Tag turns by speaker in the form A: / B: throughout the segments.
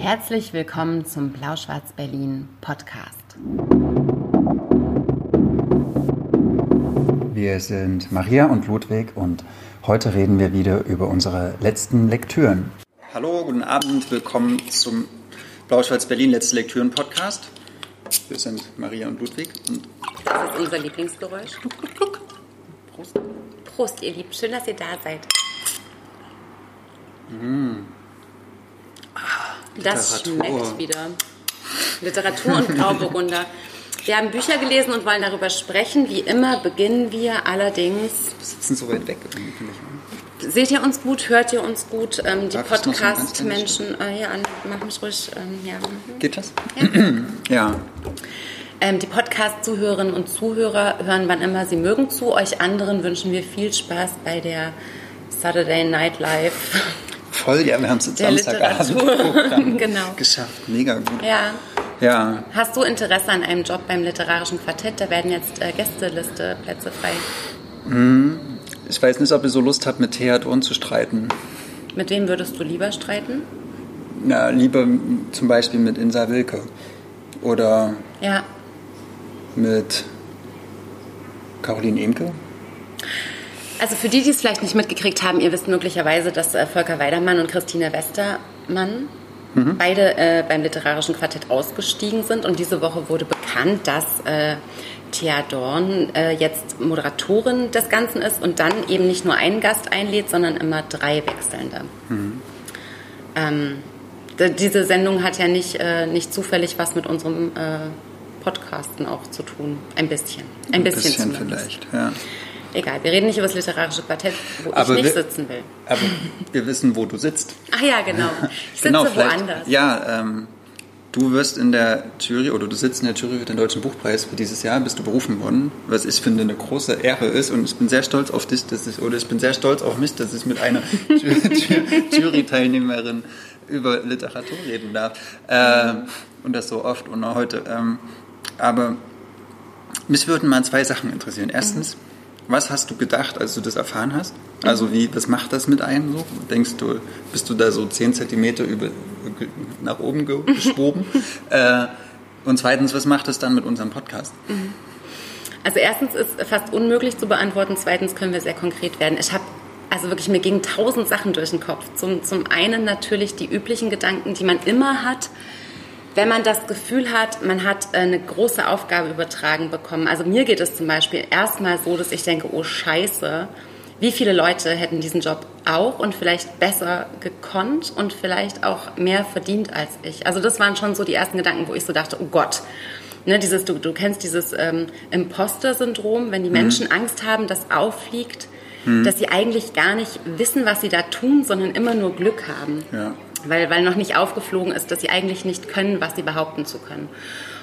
A: Herzlich willkommen zum Blau-Schwarz-Berlin Podcast.
B: Wir sind Maria und Ludwig und heute reden wir wieder über unsere letzten Lektüren.
C: Hallo, guten Abend, willkommen zum Blau-Schwarz-Berlin Letzte Lektüren Podcast. Wir sind Maria und Ludwig. Und
A: das ist unser Lieblingsgeräusch. Prost. Prost, ihr Lieben. Schön, dass ihr da seid.
C: Mmh.
A: Das schmeckt wieder. Literatur und Grauburgunder. Wir haben Bücher gelesen und wollen darüber sprechen. Wie immer beginnen wir allerdings.
C: Wir sitzen so weit weg,
A: ich. Seht ihr uns gut? Hört ihr uns gut? Ähm, die Podcast-Menschen. Äh, ja, mach mich ruhig. Ähm, ja.
C: Geht das?
A: Ja.
C: ja.
A: Ähm, die Podcast-Zuhörerinnen und Zuhörer hören wann immer sie mögen zu. Euch anderen wünschen wir viel Spaß bei der Saturday Night Live
C: Voll, ja, wir haben es jetzt Samstagabend
A: genau.
C: geschafft. Mega gut.
A: Ja.
C: ja.
A: Hast du Interesse an einem Job beim literarischen Quartett? Da werden jetzt äh, Gästeliste-Plätze frei.
C: Hm. Ich weiß nicht, ob ihr so Lust habt, mit Thea Dorn zu streiten.
A: Mit wem würdest du lieber streiten?
C: Na, lieber zum Beispiel mit Insa Wilke. Oder
A: ja.
C: mit Caroline Emke.
A: Also für die, die es vielleicht nicht mitgekriegt haben, ihr wisst möglicherweise, dass äh, Volker Weidermann und Christine Westermann mhm. beide äh, beim literarischen Quartett ausgestiegen sind. Und diese Woche wurde bekannt, dass äh, Thea Dorn äh, jetzt Moderatorin des Ganzen ist und dann eben nicht nur einen Gast einlädt, sondern immer drei Wechselnde. Mhm. Ähm, diese Sendung hat ja nicht, äh, nicht zufällig was mit unserem äh, Podcasten auch zu tun. Ein bisschen. Ein,
C: Ein
A: bisschen,
C: bisschen vielleicht, ja.
A: Egal, wir reden nicht über das literarische Quartett, wo aber ich nicht wir, sitzen will.
C: Aber wir wissen, wo du sitzt.
A: Ach ja, genau. Ich sitze genau, woanders.
C: Ja, ähm, du wirst in der Jury oder du sitzt in der Jury für den Deutschen Buchpreis für dieses Jahr, bist du berufen worden, was ich finde eine große Ehre ist und ich bin sehr stolz auf dich, dass ich, oder ich bin sehr stolz auf mich, dass ich mit einer Jury-Teilnehmerin über Literatur reden darf. Äh, und das so oft und auch heute. Ähm, aber mich würden mal zwei Sachen interessieren. Erstens, mhm was hast du gedacht, als du das erfahren hast? Also wie, was macht das mit einem so? Denkst du, bist du da so 10 Zentimeter über, nach oben geschwoben? äh, und zweitens, was macht das dann mit unserem Podcast? Mhm.
A: Also erstens ist fast unmöglich zu beantworten, zweitens können wir sehr konkret werden. Ich habe also wirklich, mir gingen tausend Sachen durch den Kopf. Zum, zum einen natürlich die üblichen Gedanken, die man immer hat, wenn man das Gefühl hat, man hat äh, eine große Aufgabe übertragen bekommen. Also mir geht es zum Beispiel erstmal so, dass ich denke, oh Scheiße, wie viele Leute hätten diesen Job auch und vielleicht besser gekonnt und vielleicht auch mehr verdient als ich. Also das waren schon so die ersten Gedanken, wo ich so dachte, oh Gott. Ne, dieses, du, du kennst dieses ähm, Imposter-Syndrom, wenn die mhm. Menschen mhm. Angst haben, dass auffliegt, mhm. dass sie eigentlich gar nicht wissen, was sie da tun, sondern immer nur Glück haben.
C: Ja
A: weil, weil noch nicht aufgeflogen ist, dass sie eigentlich nicht können, was sie behaupten zu können.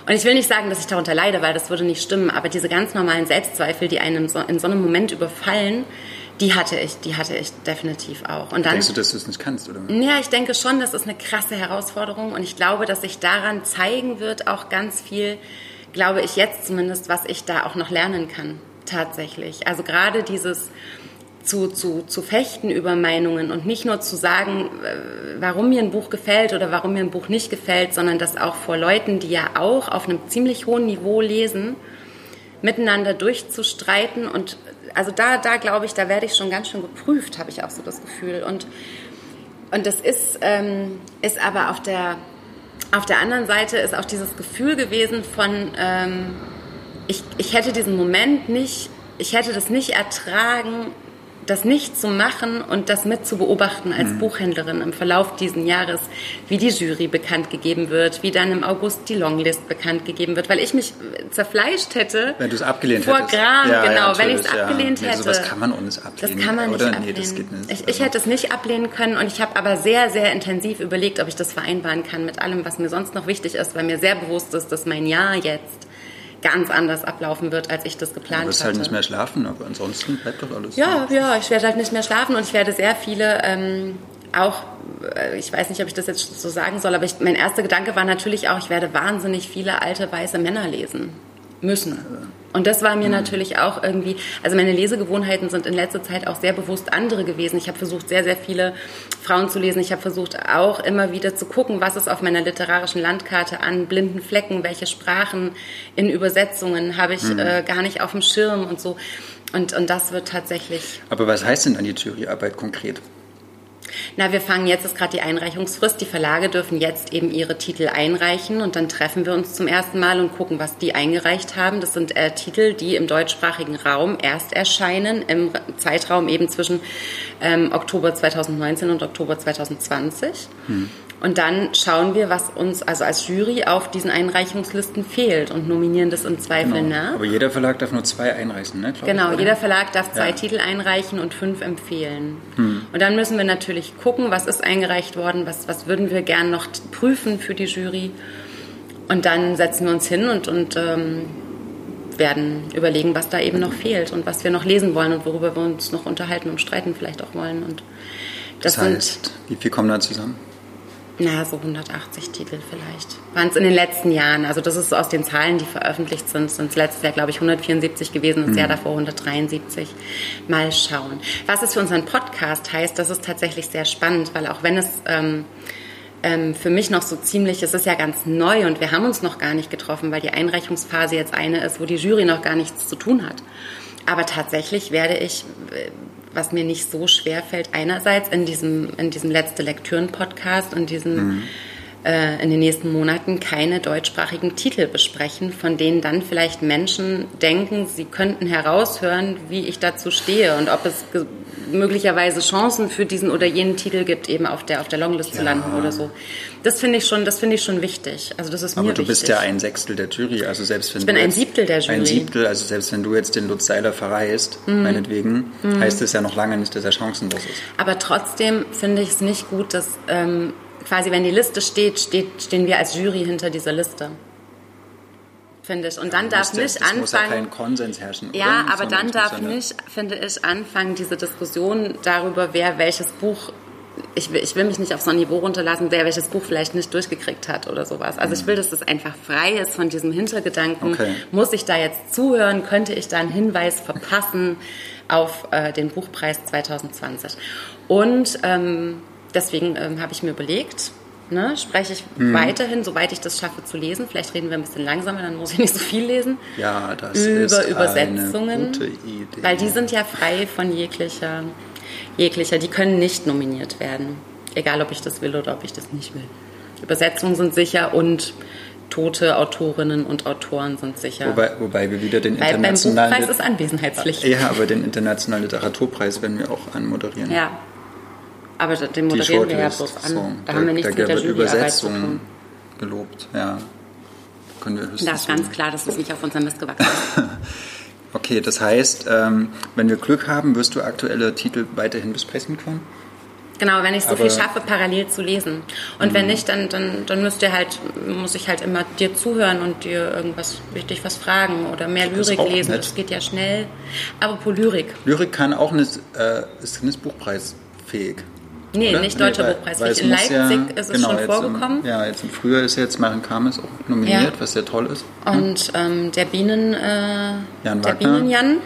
A: Und ich will nicht sagen, dass ich darunter leide, weil das würde nicht stimmen, aber diese ganz normalen Selbstzweifel, die einen so, in so einem Moment überfallen, die hatte ich, die hatte ich definitiv auch. Und dann,
C: Denkst du, dass du es nicht kannst, oder?
A: Ja, ich denke schon, das ist eine krasse Herausforderung und ich glaube, dass sich daran zeigen wird auch ganz viel, glaube ich jetzt zumindest, was ich da auch noch lernen kann, tatsächlich. Also gerade dieses, zu, zu, zu fechten über Meinungen und nicht nur zu sagen, äh, warum mir ein Buch gefällt oder warum mir ein Buch nicht gefällt, sondern das auch vor Leuten, die ja auch auf einem ziemlich hohen Niveau lesen, miteinander durchzustreiten. Und also da, da glaube ich, da werde ich schon ganz schön geprüft, habe ich auch so das Gefühl. Und, und das ist, ähm, ist aber auf der, auf der anderen Seite ist auch dieses Gefühl gewesen von, ähm, ich, ich hätte diesen Moment nicht, ich hätte das nicht ertragen, das nicht zu machen und das mit zu beobachten als mhm. Buchhändlerin im Verlauf dieses Jahres, wie die Jury bekannt gegeben wird, wie dann im August die Longlist bekannt gegeben wird, weil ich mich zerfleischt hätte.
C: Wenn du es abgelehnt
A: vor
C: hättest.
A: Gram, ja, genau, ja, wenn ich es abgelehnt
C: ja.
A: hätte.
C: Nee, sowas kann man ohne es ablehnen.
A: Das kann man nicht
C: oder?
A: ablehnen.
C: Nee, das geht nicht.
A: Ich, ich also hätte es nicht ablehnen können und ich habe aber sehr, sehr intensiv überlegt, ob ich das vereinbaren kann mit allem, was mir sonst noch wichtig ist, weil mir sehr bewusst ist, dass mein Jahr jetzt ganz anders ablaufen wird, als ich das geplant habe. Du wirst
C: halt nicht mehr schlafen, aber ansonsten bleibt doch alles.
A: Ja, ja, ich werde halt nicht mehr schlafen und ich werde sehr viele ähm, auch, äh, ich weiß nicht, ob ich das jetzt so sagen soll, aber ich, mein erster Gedanke war natürlich auch, ich werde wahnsinnig viele alte weiße Männer lesen müssen. Und das war mir mhm. natürlich auch irgendwie, also meine Lesegewohnheiten sind in letzter Zeit auch sehr bewusst andere gewesen. Ich habe versucht, sehr, sehr viele Frauen zu lesen. Ich habe versucht, auch immer wieder zu gucken, was ist auf meiner literarischen Landkarte an blinden Flecken, welche Sprachen in Übersetzungen habe ich mhm. äh, gar nicht auf dem Schirm und so. Und, und das wird tatsächlich.
C: Aber was heißt denn dann die Juryarbeit konkret?
A: Na, wir fangen jetzt, ist gerade die Einreichungsfrist. Die Verlage dürfen jetzt eben ihre Titel einreichen und dann treffen wir uns zum ersten Mal und gucken, was die eingereicht haben. Das sind äh, Titel, die im deutschsprachigen Raum erst erscheinen, im Zeitraum eben zwischen ähm, Oktober 2019 und Oktober 2020. Hm. Und dann schauen wir, was uns also als Jury auf diesen Einreichungslisten fehlt und nominieren das im Zweifel
C: genau.
A: nach.
C: Aber jeder Verlag darf nur zwei einreichen, ne?
A: genau, ich, jeder Verlag darf zwei ja. Titel einreichen und fünf empfehlen. Hm. Und dann müssen wir natürlich gucken, was ist eingereicht worden, was, was würden wir gern noch prüfen für die Jury. Und dann setzen wir uns hin und, und ähm, werden überlegen, was da eben noch fehlt und was wir noch lesen wollen und worüber wir uns noch unterhalten und streiten vielleicht auch wollen. Und
C: das, das heißt, sind, wie viel kommen da zusammen?
A: Na, so 180 Titel vielleicht. Waren es in den letzten Jahren. Also das ist aus den Zahlen, die veröffentlicht sind, sind es letztes Jahr, glaube ich, 174 gewesen, das mhm. Jahr davor 173. Mal schauen. Was es für unseren Podcast heißt, das ist tatsächlich sehr spannend, weil auch wenn es ähm, ähm, für mich noch so ziemlich, es ist ja ganz neu und wir haben uns noch gar nicht getroffen, weil die Einreichungsphase jetzt eine ist, wo die Jury noch gar nichts zu tun hat. Aber tatsächlich werde ich äh, was mir nicht so schwer fällt, einerseits in diesem, in diesem letzte Lektüren-Podcast und diesem mhm. Äh, in den nächsten Monaten keine deutschsprachigen Titel besprechen, von denen dann vielleicht Menschen denken, sie könnten heraushören, wie ich dazu stehe und ob es möglicherweise Chancen für diesen oder jenen Titel gibt, eben auf der, auf der Longlist ja. zu landen oder so. Das finde ich schon, das finde ich schon wichtig. Also das ist
C: Aber
A: mir
C: du
A: wichtig.
C: bist ja ein Sechstel der Jury, also selbst wenn
A: ich bin
C: du
A: ein Siebtel der Jury.
C: Ein Siebtel, also selbst wenn du jetzt den Lutz Seiler verreist, mhm. meinetwegen, mhm. heißt es ja noch lange nicht, dass er chancenlos ist.
A: Aber trotzdem finde ich es nicht gut, dass ähm, quasi, wenn die Liste steht, steht, stehen wir als Jury hinter dieser Liste finde ich. Und dann darf
C: das,
A: nicht
C: das
A: anfangen.
C: Muss ja kein Konsens herrschen.
A: Ja, aber dann darf nicht, finde ich, anfangen diese Diskussion darüber, wer welches Buch ich will, ich will mich nicht auf so ein Niveau runterlassen, wer welches Buch vielleicht nicht durchgekriegt hat oder sowas. Also ich will, dass das einfach frei ist von diesem Hintergedanken. Okay. Muss ich da jetzt zuhören? Könnte ich da einen Hinweis verpassen auf äh, den Buchpreis 2020? Und ähm, deswegen ähm, habe ich mir überlegt, Ne, spreche ich mhm. weiterhin, soweit ich das schaffe zu lesen. Vielleicht reden wir ein bisschen langsamer, dann muss ich nicht so viel lesen.
C: Ja, das
A: über
C: ist
A: Übersetzungen,
C: eine gute Idee.
A: Weil die sind ja frei von jeglicher, jeglicher, die können nicht nominiert werden. Egal, ob ich das will oder ob ich das nicht will. Übersetzungen sind sicher und tote Autorinnen und Autoren sind sicher.
C: Wobei, wobei wir wieder den
A: Weil
C: internationalen...
A: Beim Buchpreis ist Anwesenheitspflicht.
C: Ja, aber den internationalen Literaturpreis werden wir auch anmoderieren.
A: Ja, aber den moderieren wir ja bloß an. So, da, da, haben wir nichts da mit der Juryarbeit zu tun.
C: gelobt, ja. Können wir
A: da ist ganz klar, dass es nicht auf unserem Mist gewachsen ist.
C: okay, das heißt, ähm, wenn wir Glück haben, wirst du aktuelle Titel weiterhin besprechen können?
A: Genau, wenn ich so Aber viel schaffe, parallel zu lesen. Und wenn mhm. nicht, dann, dann, dann müsst ihr halt, muss ich halt immer dir zuhören und dir irgendwas wichtig was fragen oder mehr Lyrik lesen. Nett. Das geht ja schnell. Aber pro Lyrik.
C: Lyrik kann auch nicht, äh, ist nicht buchpreisfähig.
A: Nee, oder? nicht deutscher nee, Buchpreis. In Leipzig ja, ist es genau, schon vorgekommen.
C: Im, ja, jetzt im Frühjahr ist jetzt Maren Kames auch nominiert, ja. was sehr toll ist.
A: Und ähm, der Bienen, äh, Jan der Bienen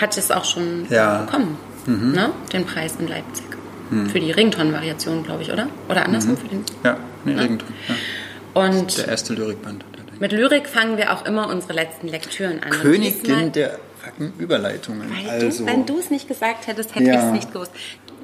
A: hat es auch schon ja. bekommen, mhm. ne? den Preis in Leipzig. Mhm. Für die Rington-Variation, glaube ich, oder? Oder andersrum? Mhm. Für den,
C: ja, nee, ne? Rington. Ja.
A: Und
C: der erste Lyrikband.
A: Mit Lyrik fangen wir auch immer unsere letzten Lektüren an.
C: Königin der fucking Überleitungen. Also,
A: du, wenn du es nicht gesagt hättest, hätte ja. ich es nicht gewusst.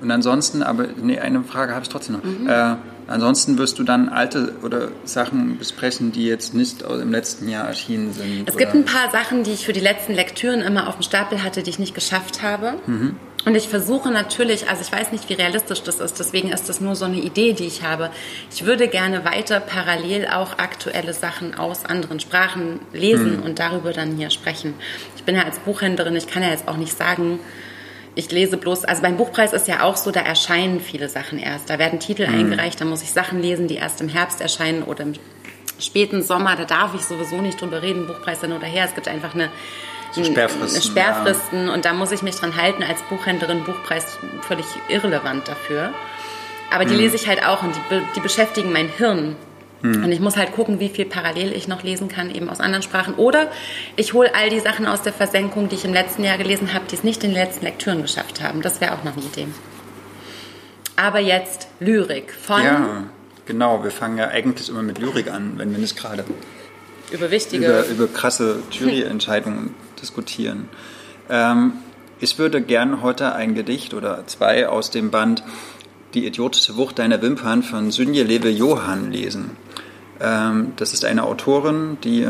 C: Und ansonsten, aber nee, eine Frage habe ich trotzdem noch. Mhm. Äh, ansonsten wirst du dann alte oder Sachen besprechen, die jetzt nicht im letzten Jahr erschienen sind.
A: Es oder? gibt ein paar Sachen, die ich für die letzten Lektüren immer auf dem Stapel hatte, die ich nicht geschafft habe. Mhm. Und ich versuche natürlich, also ich weiß nicht, wie realistisch das ist, deswegen ist das nur so eine Idee, die ich habe. Ich würde gerne weiter parallel auch aktuelle Sachen aus anderen Sprachen lesen mhm. und darüber dann hier sprechen. Ich bin ja als Buchhändlerin, ich kann ja jetzt auch nicht sagen, ich lese bloß, also beim Buchpreis ist ja auch so, da erscheinen viele Sachen erst. Da werden Titel mhm. eingereicht, da muss ich Sachen lesen, die erst im Herbst erscheinen oder im späten Sommer. Da darf ich sowieso nicht drüber reden, Buchpreis hin oder her. Es gibt einfach eine,
C: so Sperrfristen,
A: Sperrfristen ja. und da muss ich mich dran halten. Als Buchhändlerin Buchpreis völlig irrelevant dafür. Aber die mhm. lese ich halt auch und die, die beschäftigen mein Hirn Und ich muss halt gucken, wie viel parallel ich noch lesen kann, eben aus anderen Sprachen. Oder ich hole all die Sachen aus der Versenkung, die ich im letzten Jahr gelesen habe, die es nicht in den letzten Lektüren geschafft haben. Das wäre auch noch eine Idee. Aber jetzt Lyrik von
C: Ja, genau. Wir fangen ja eigentlich immer mit Lyrik an, wenn wir nicht gerade
A: über wichtige.
C: über, über krasse Juryentscheidungen diskutieren. Ähm, ich würde gern heute ein Gedicht oder zwei aus dem Band Die idiotische Wucht deiner Wimpern von Sünje Lewe Johann lesen. Ähm, das ist eine Autorin, die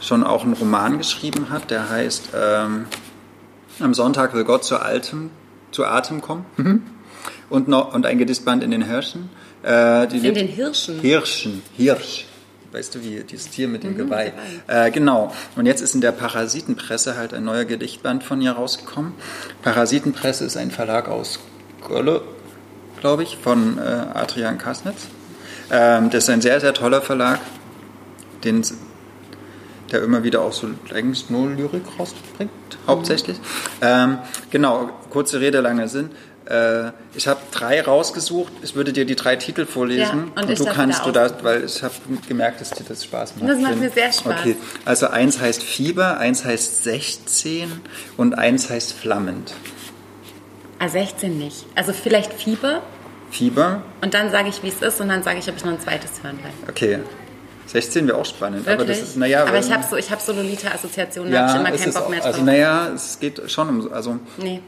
C: schon auch einen Roman geschrieben hat, der heißt ähm, Am Sonntag will Gott zu, Altem, zu Atem kommen. Und, noch, und ein Gedichtband in den Hirschen. Äh,
A: In den Hirschen.
C: Hirschen, Hirsch. Weißt du, wie dieses Tier mit dem Geweih. Äh, genau. Und jetzt ist in der Parasitenpresse halt ein neuer Gedichtband von ihr rausgekommen. Parasitenpresse ist ein Verlag aus Gölle, glaube ich, von äh, Adrian Kasnitz. Ähm, das ist ein sehr, sehr toller Verlag, den, der immer wieder auch so eigentlich nur Lyrik rausbringt, hauptsächlich. Ähm, genau, kurze Rede, langer Sinn. Äh, ich habe drei rausgesucht. Ich würde dir die drei Titel vorlesen
A: Ja, und ich
C: du kannst du das, weil ich habe gemerkt, dass dir das Spaß macht.
A: Das macht mir sehr Spaß.
C: Okay, also eins heißt Fieber, eins heißt 16 und eins heißt Flammend.
A: Ah, 16 nicht. Also vielleicht Fieber
C: Fieber,
A: und dann sage ich, wie es ist und dann sage ich, ob ich noch ein zweites hören will.
C: okay. 16 wäre auch spannend,
A: Wirklich?
C: aber das ist, naja,
A: Aber ich habe so, ich hab so Lolita-Assoziationen, da habe
C: ja,
A: ich immer keinen Bock
C: auch.
A: mehr drauf.
C: Also naja, es geht schon um, also,
A: nee,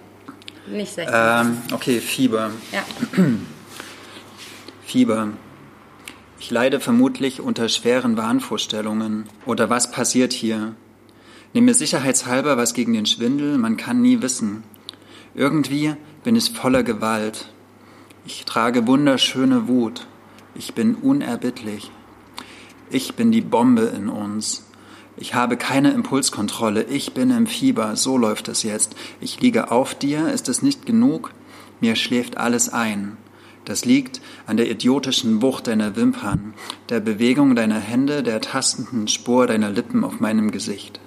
A: nicht 16.
C: ähm, okay, Fieber.
A: ja.
C: Fieber. Ich leide vermutlich unter schweren Wahnvorstellungen. Oder was passiert hier? Nimm mir sicherheitshalber was gegen den Schwindel, man kann nie wissen. Irgendwie bin ich voller Gewalt. Ich trage wunderschöne Wut. Ich bin unerbittlich. Ich bin die Bombe in uns. Ich habe keine Impulskontrolle. Ich bin im Fieber. So läuft es jetzt. Ich liege auf dir. Ist es nicht genug? Mir schläft alles ein. Das liegt an der idiotischen Wucht deiner Wimpern, der Bewegung deiner Hände, der tastenden Spur deiner Lippen auf meinem Gesicht.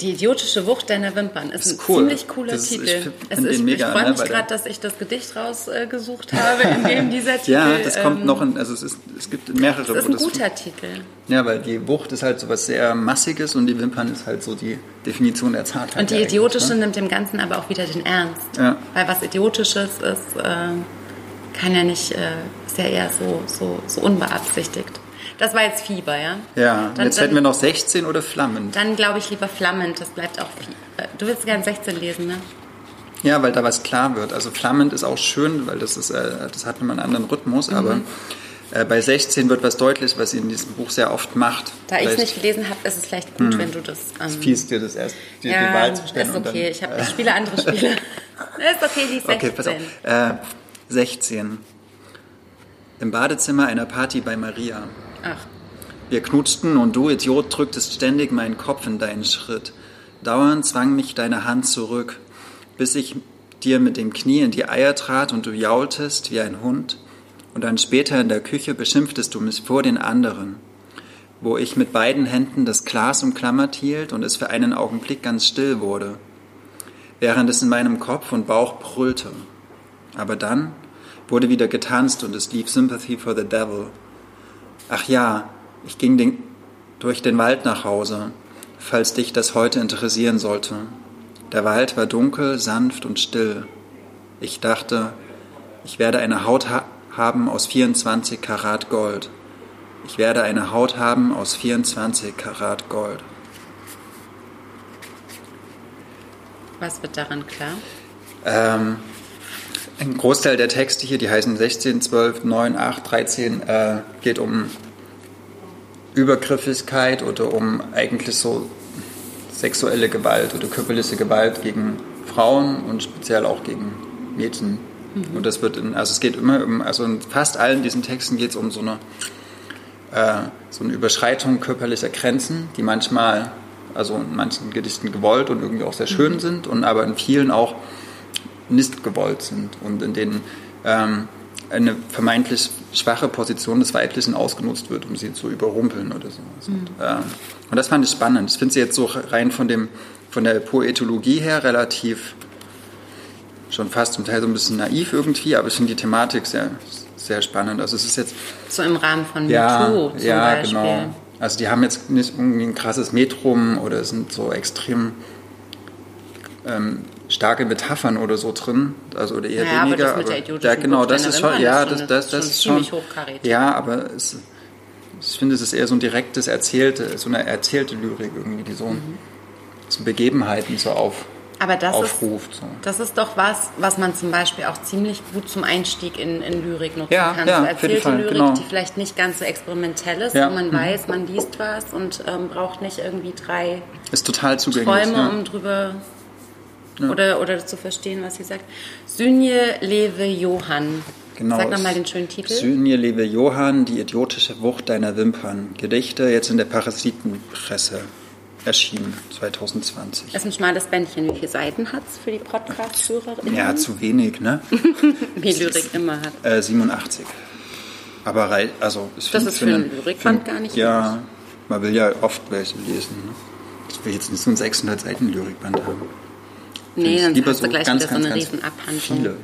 A: Die idiotische Wucht deiner Wimpern ist,
C: Ist
A: ein
C: cool.
A: ziemlich cooler
C: Das ist- ich
A: Titel.
C: find
A: es
C: den
A: ist,
C: mega,
A: ich freue mich gerade, dass ich das Gedicht rausgesucht habe, in dem dieser Titel.
C: Ja, das kommt
A: ähm,
C: noch in, also es, ist, es gibt mehrere.
A: Das ist ein
C: das-
A: guter Titel.
C: Ja, weil die Wucht ist halt so was sehr Massiges und die Wimpern ist halt so die Definition der Zartheit.
A: Und die idiotische
C: ne?
A: nimmt dem Ganzen aber auch wieder den Ernst.
C: Ja.
A: Weil was Idiotisches ist, äh, kann ja nicht, äh, ist ja eher so, so, so unbeabsichtigt. Das war jetzt Fieber, ja?
C: Ja,
A: Dann-
C: jetzt
A: dann-
C: hätten wir noch 16 oder Flammend.
A: Dann glaube ich lieber flammend, das bleibt auch Fieber. Du willst gern 16 lesen, ne?
C: Ja, weil da was klar wird. Also Flammend ist auch schön, weil das ist, äh, das hat immer einen anderen Rhythmus,
A: Mhm.
C: aber äh, bei 16 wird was deutlich, was sie in diesem Buch sehr oft macht.
A: Da ich es nicht gelesen habe, ist es vielleicht gut, wenn du das. Ähm,
C: fies dir das erst, die,
A: ja,
C: die Wahl zu stellen.
A: ist okay.
C: dann,
A: ich, hab, ich spiele andere Spiele. ist okay, die 16.
C: Okay, pass auf. Äh, 16. Im Badezimmer einer Party bei Maria.
A: Ach,
C: Wir knutschten und du, Idiot, drücktest ständig meinen Kopf in deinen Schritt. Dauernd zwang mich deine Hand zurück, bis ich dir mit dem Knie in die Eier trat und du jaultest wie ein Hund. Und dann später in der Küche beschimpftest du mich vor den anderen, wo ich mit beiden Händen das Glas umklammert hielt und es für einen Augenblick ganz still wurde, während es in meinem Kopf und Bauch brüllte. Aber dann wurde wieder getanzt und es lief Sympathy for the Devil. Ach ja, ich ging den, durch den Wald nach Hause, falls dich das heute interessieren sollte. Der Wald war dunkel, sanft und still. Ich dachte, ich werde eine Haut ha haben aus 24 Karat Gold. Ich werde eine Haut haben aus 24 Karat Gold.
A: was wird daran klar?
C: Ähm, ein Großteil der Texte hier, die heißen 16, 12, 9, 8, 13, äh, geht um Übergriffigkeit oder um eigentlich so sexuelle Gewalt oder körperliche Gewalt gegen Frauen und speziell auch gegen Mädchen. Und das wird in, also es geht immer um, also in fast allen diesen Texten geht es um so eine, äh, so eine Überschreitung körperlicher Grenzen, die manchmal, also in manchen Gedichten gewollt und irgendwie auch sehr schön sind und aber in vielen auch nicht gewollt sind und in denen ähm, eine vermeintlich schwache Position des Weiblichen ausgenutzt wird, um sie zu überrumpeln oder sowas. Und, ähm, und das fand ich spannend. Ich finde sie jetzt so rein von, dem, von der Poetologie her relativ schon fast zum Teil so ein bisschen naiv irgendwie, aber ich finde die Thematik sehr, sehr spannend. Also es ist jetzt
A: So im Rahmen von
C: ja,
A: MeToo zum
C: ja,
A: Beispiel.
C: genau. Also die haben jetzt nicht irgendwie ein krasses Metrum oder sind so extrem ähm, starke Metaphern oder so drin, also oder eher
A: Ja, aber
C: weniger.
A: das mit der
C: ja, genau, das ist schon, ja,
A: das
C: das, das, ist schon, ja, aber es, ich finde, es ist eher so ein direktes Erzählte, so eine erzählte Lyrik irgendwie, die so, so Begebenheiten so auf,
A: Aber das
C: aufruft.
A: ist,
C: So.
A: das ist doch was, was man zum Beispiel auch ziemlich gut zum Einstieg in, in Lyrik nutzen
C: Ja,
A: kann.
C: ja,
A: so erzählte
C: Fall,
A: Lyrik,
C: genau.
A: die vielleicht nicht ganz so experimentell ist,
C: Ja,
A: wo man
C: mhm.
A: weiß, man liest was und ähm, braucht nicht irgendwie drei
C: Ist total zugänglich.
A: Träume,
C: ja.
A: um drüber oder, oder zu verstehen, was sie sagt. Synje Lewe Johann.
C: Genau,
A: Sag nochmal
C: es-
A: den schönen Titel.
C: Synje Lewe Johann, die idiotische Wucht deiner Wimpern. Gedichte jetzt in der Parasitenpresse erschienen 2020.
A: Das ist ein schmales Bändchen. Wie viele Seiten hat es für die Podcast-HörerInnen?
C: Ja, zu wenig, ne?
A: Wie Lyrik immer hat.
C: Äh, 87. Aber rei- also ich
A: Das ist für einen Lyrikband gar nicht
C: Ja, man will ja oft welche lesen. Ne? Ich will jetzt nicht so ein 600 Seiten Lyrikband haben.
A: Nee, dann
C: lieber
A: hast du gleich wieder so eine Riesenabhandlung.
C: Viele.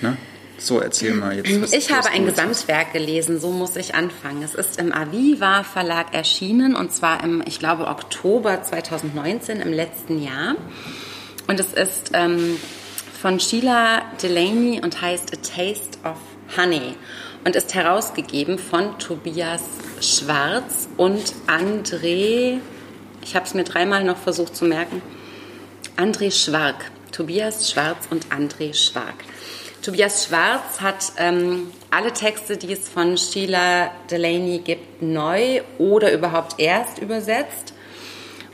C: Ne? So, erzähl mal jetzt. Was,
A: Ich habe ein. Gesamtwerk gelesen, so muss ich anfangen. Es ist im Aviva Verlag erschienen und zwar im, ich glaube, Oktober 2019, im letzten Jahr. Und es ist ähm, von Sheila Delaney und heißt A Taste of Honey und ist herausgegeben von Tobias Schwarz und André, ich habe es mir dreimal noch versucht zu merken, André Schwark. Tobias Schwarz und André Schwark. Tobias Schwarz hat ähm, alle Texte, die es von Sheila Delaney gibt, neu oder überhaupt erst übersetzt.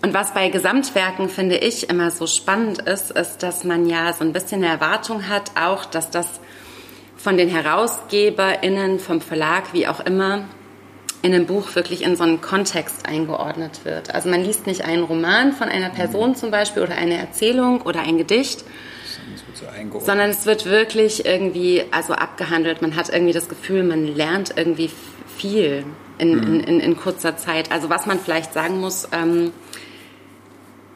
A: Und was bei Gesamtwerken, finde ich, immer so spannend ist, ist, dass man ja so ein bisschen eine Erwartung hat, auch, dass das von den HerausgeberInnen, vom Verlag, wie auch immer, in einem Buch wirklich in so einen Kontext eingeordnet wird. Also man liest nicht einen Roman von einer Person zum Beispiel oder eine Erzählung oder ein Gedicht,
C: so
A: sondern es wird wirklich irgendwie also abgehandelt. Man hat irgendwie das Gefühl, man lernt irgendwie viel in, in, in, in kurzer Zeit. Also was man vielleicht sagen muss, ähm,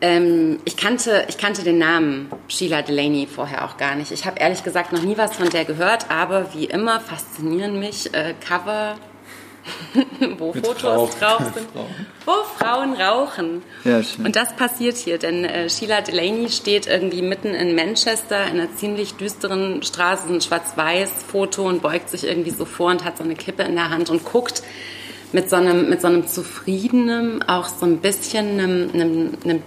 A: ähm, ich, kannte, ich kannte den Namen Sheila Delaney vorher auch gar nicht. Ich habe ehrlich gesagt noch nie was von der gehört, aber wie immer faszinieren mich äh, Cover, wo
C: Mit
A: Fotos
C: Rauch.
A: drauf sind, wo Frauen rauchen.
C: Ja, schön.
A: Und das passiert hier, denn äh, Sheila Delaney steht irgendwie mitten in Manchester in einer ziemlich düsteren Straße, ein Schwarz-Weiß-Foto und beugt sich irgendwie so vor und hat so eine Kippe in der Hand und guckt mit so einem, mit so einem zufriedenen, auch so ein bisschen einem, einem, einem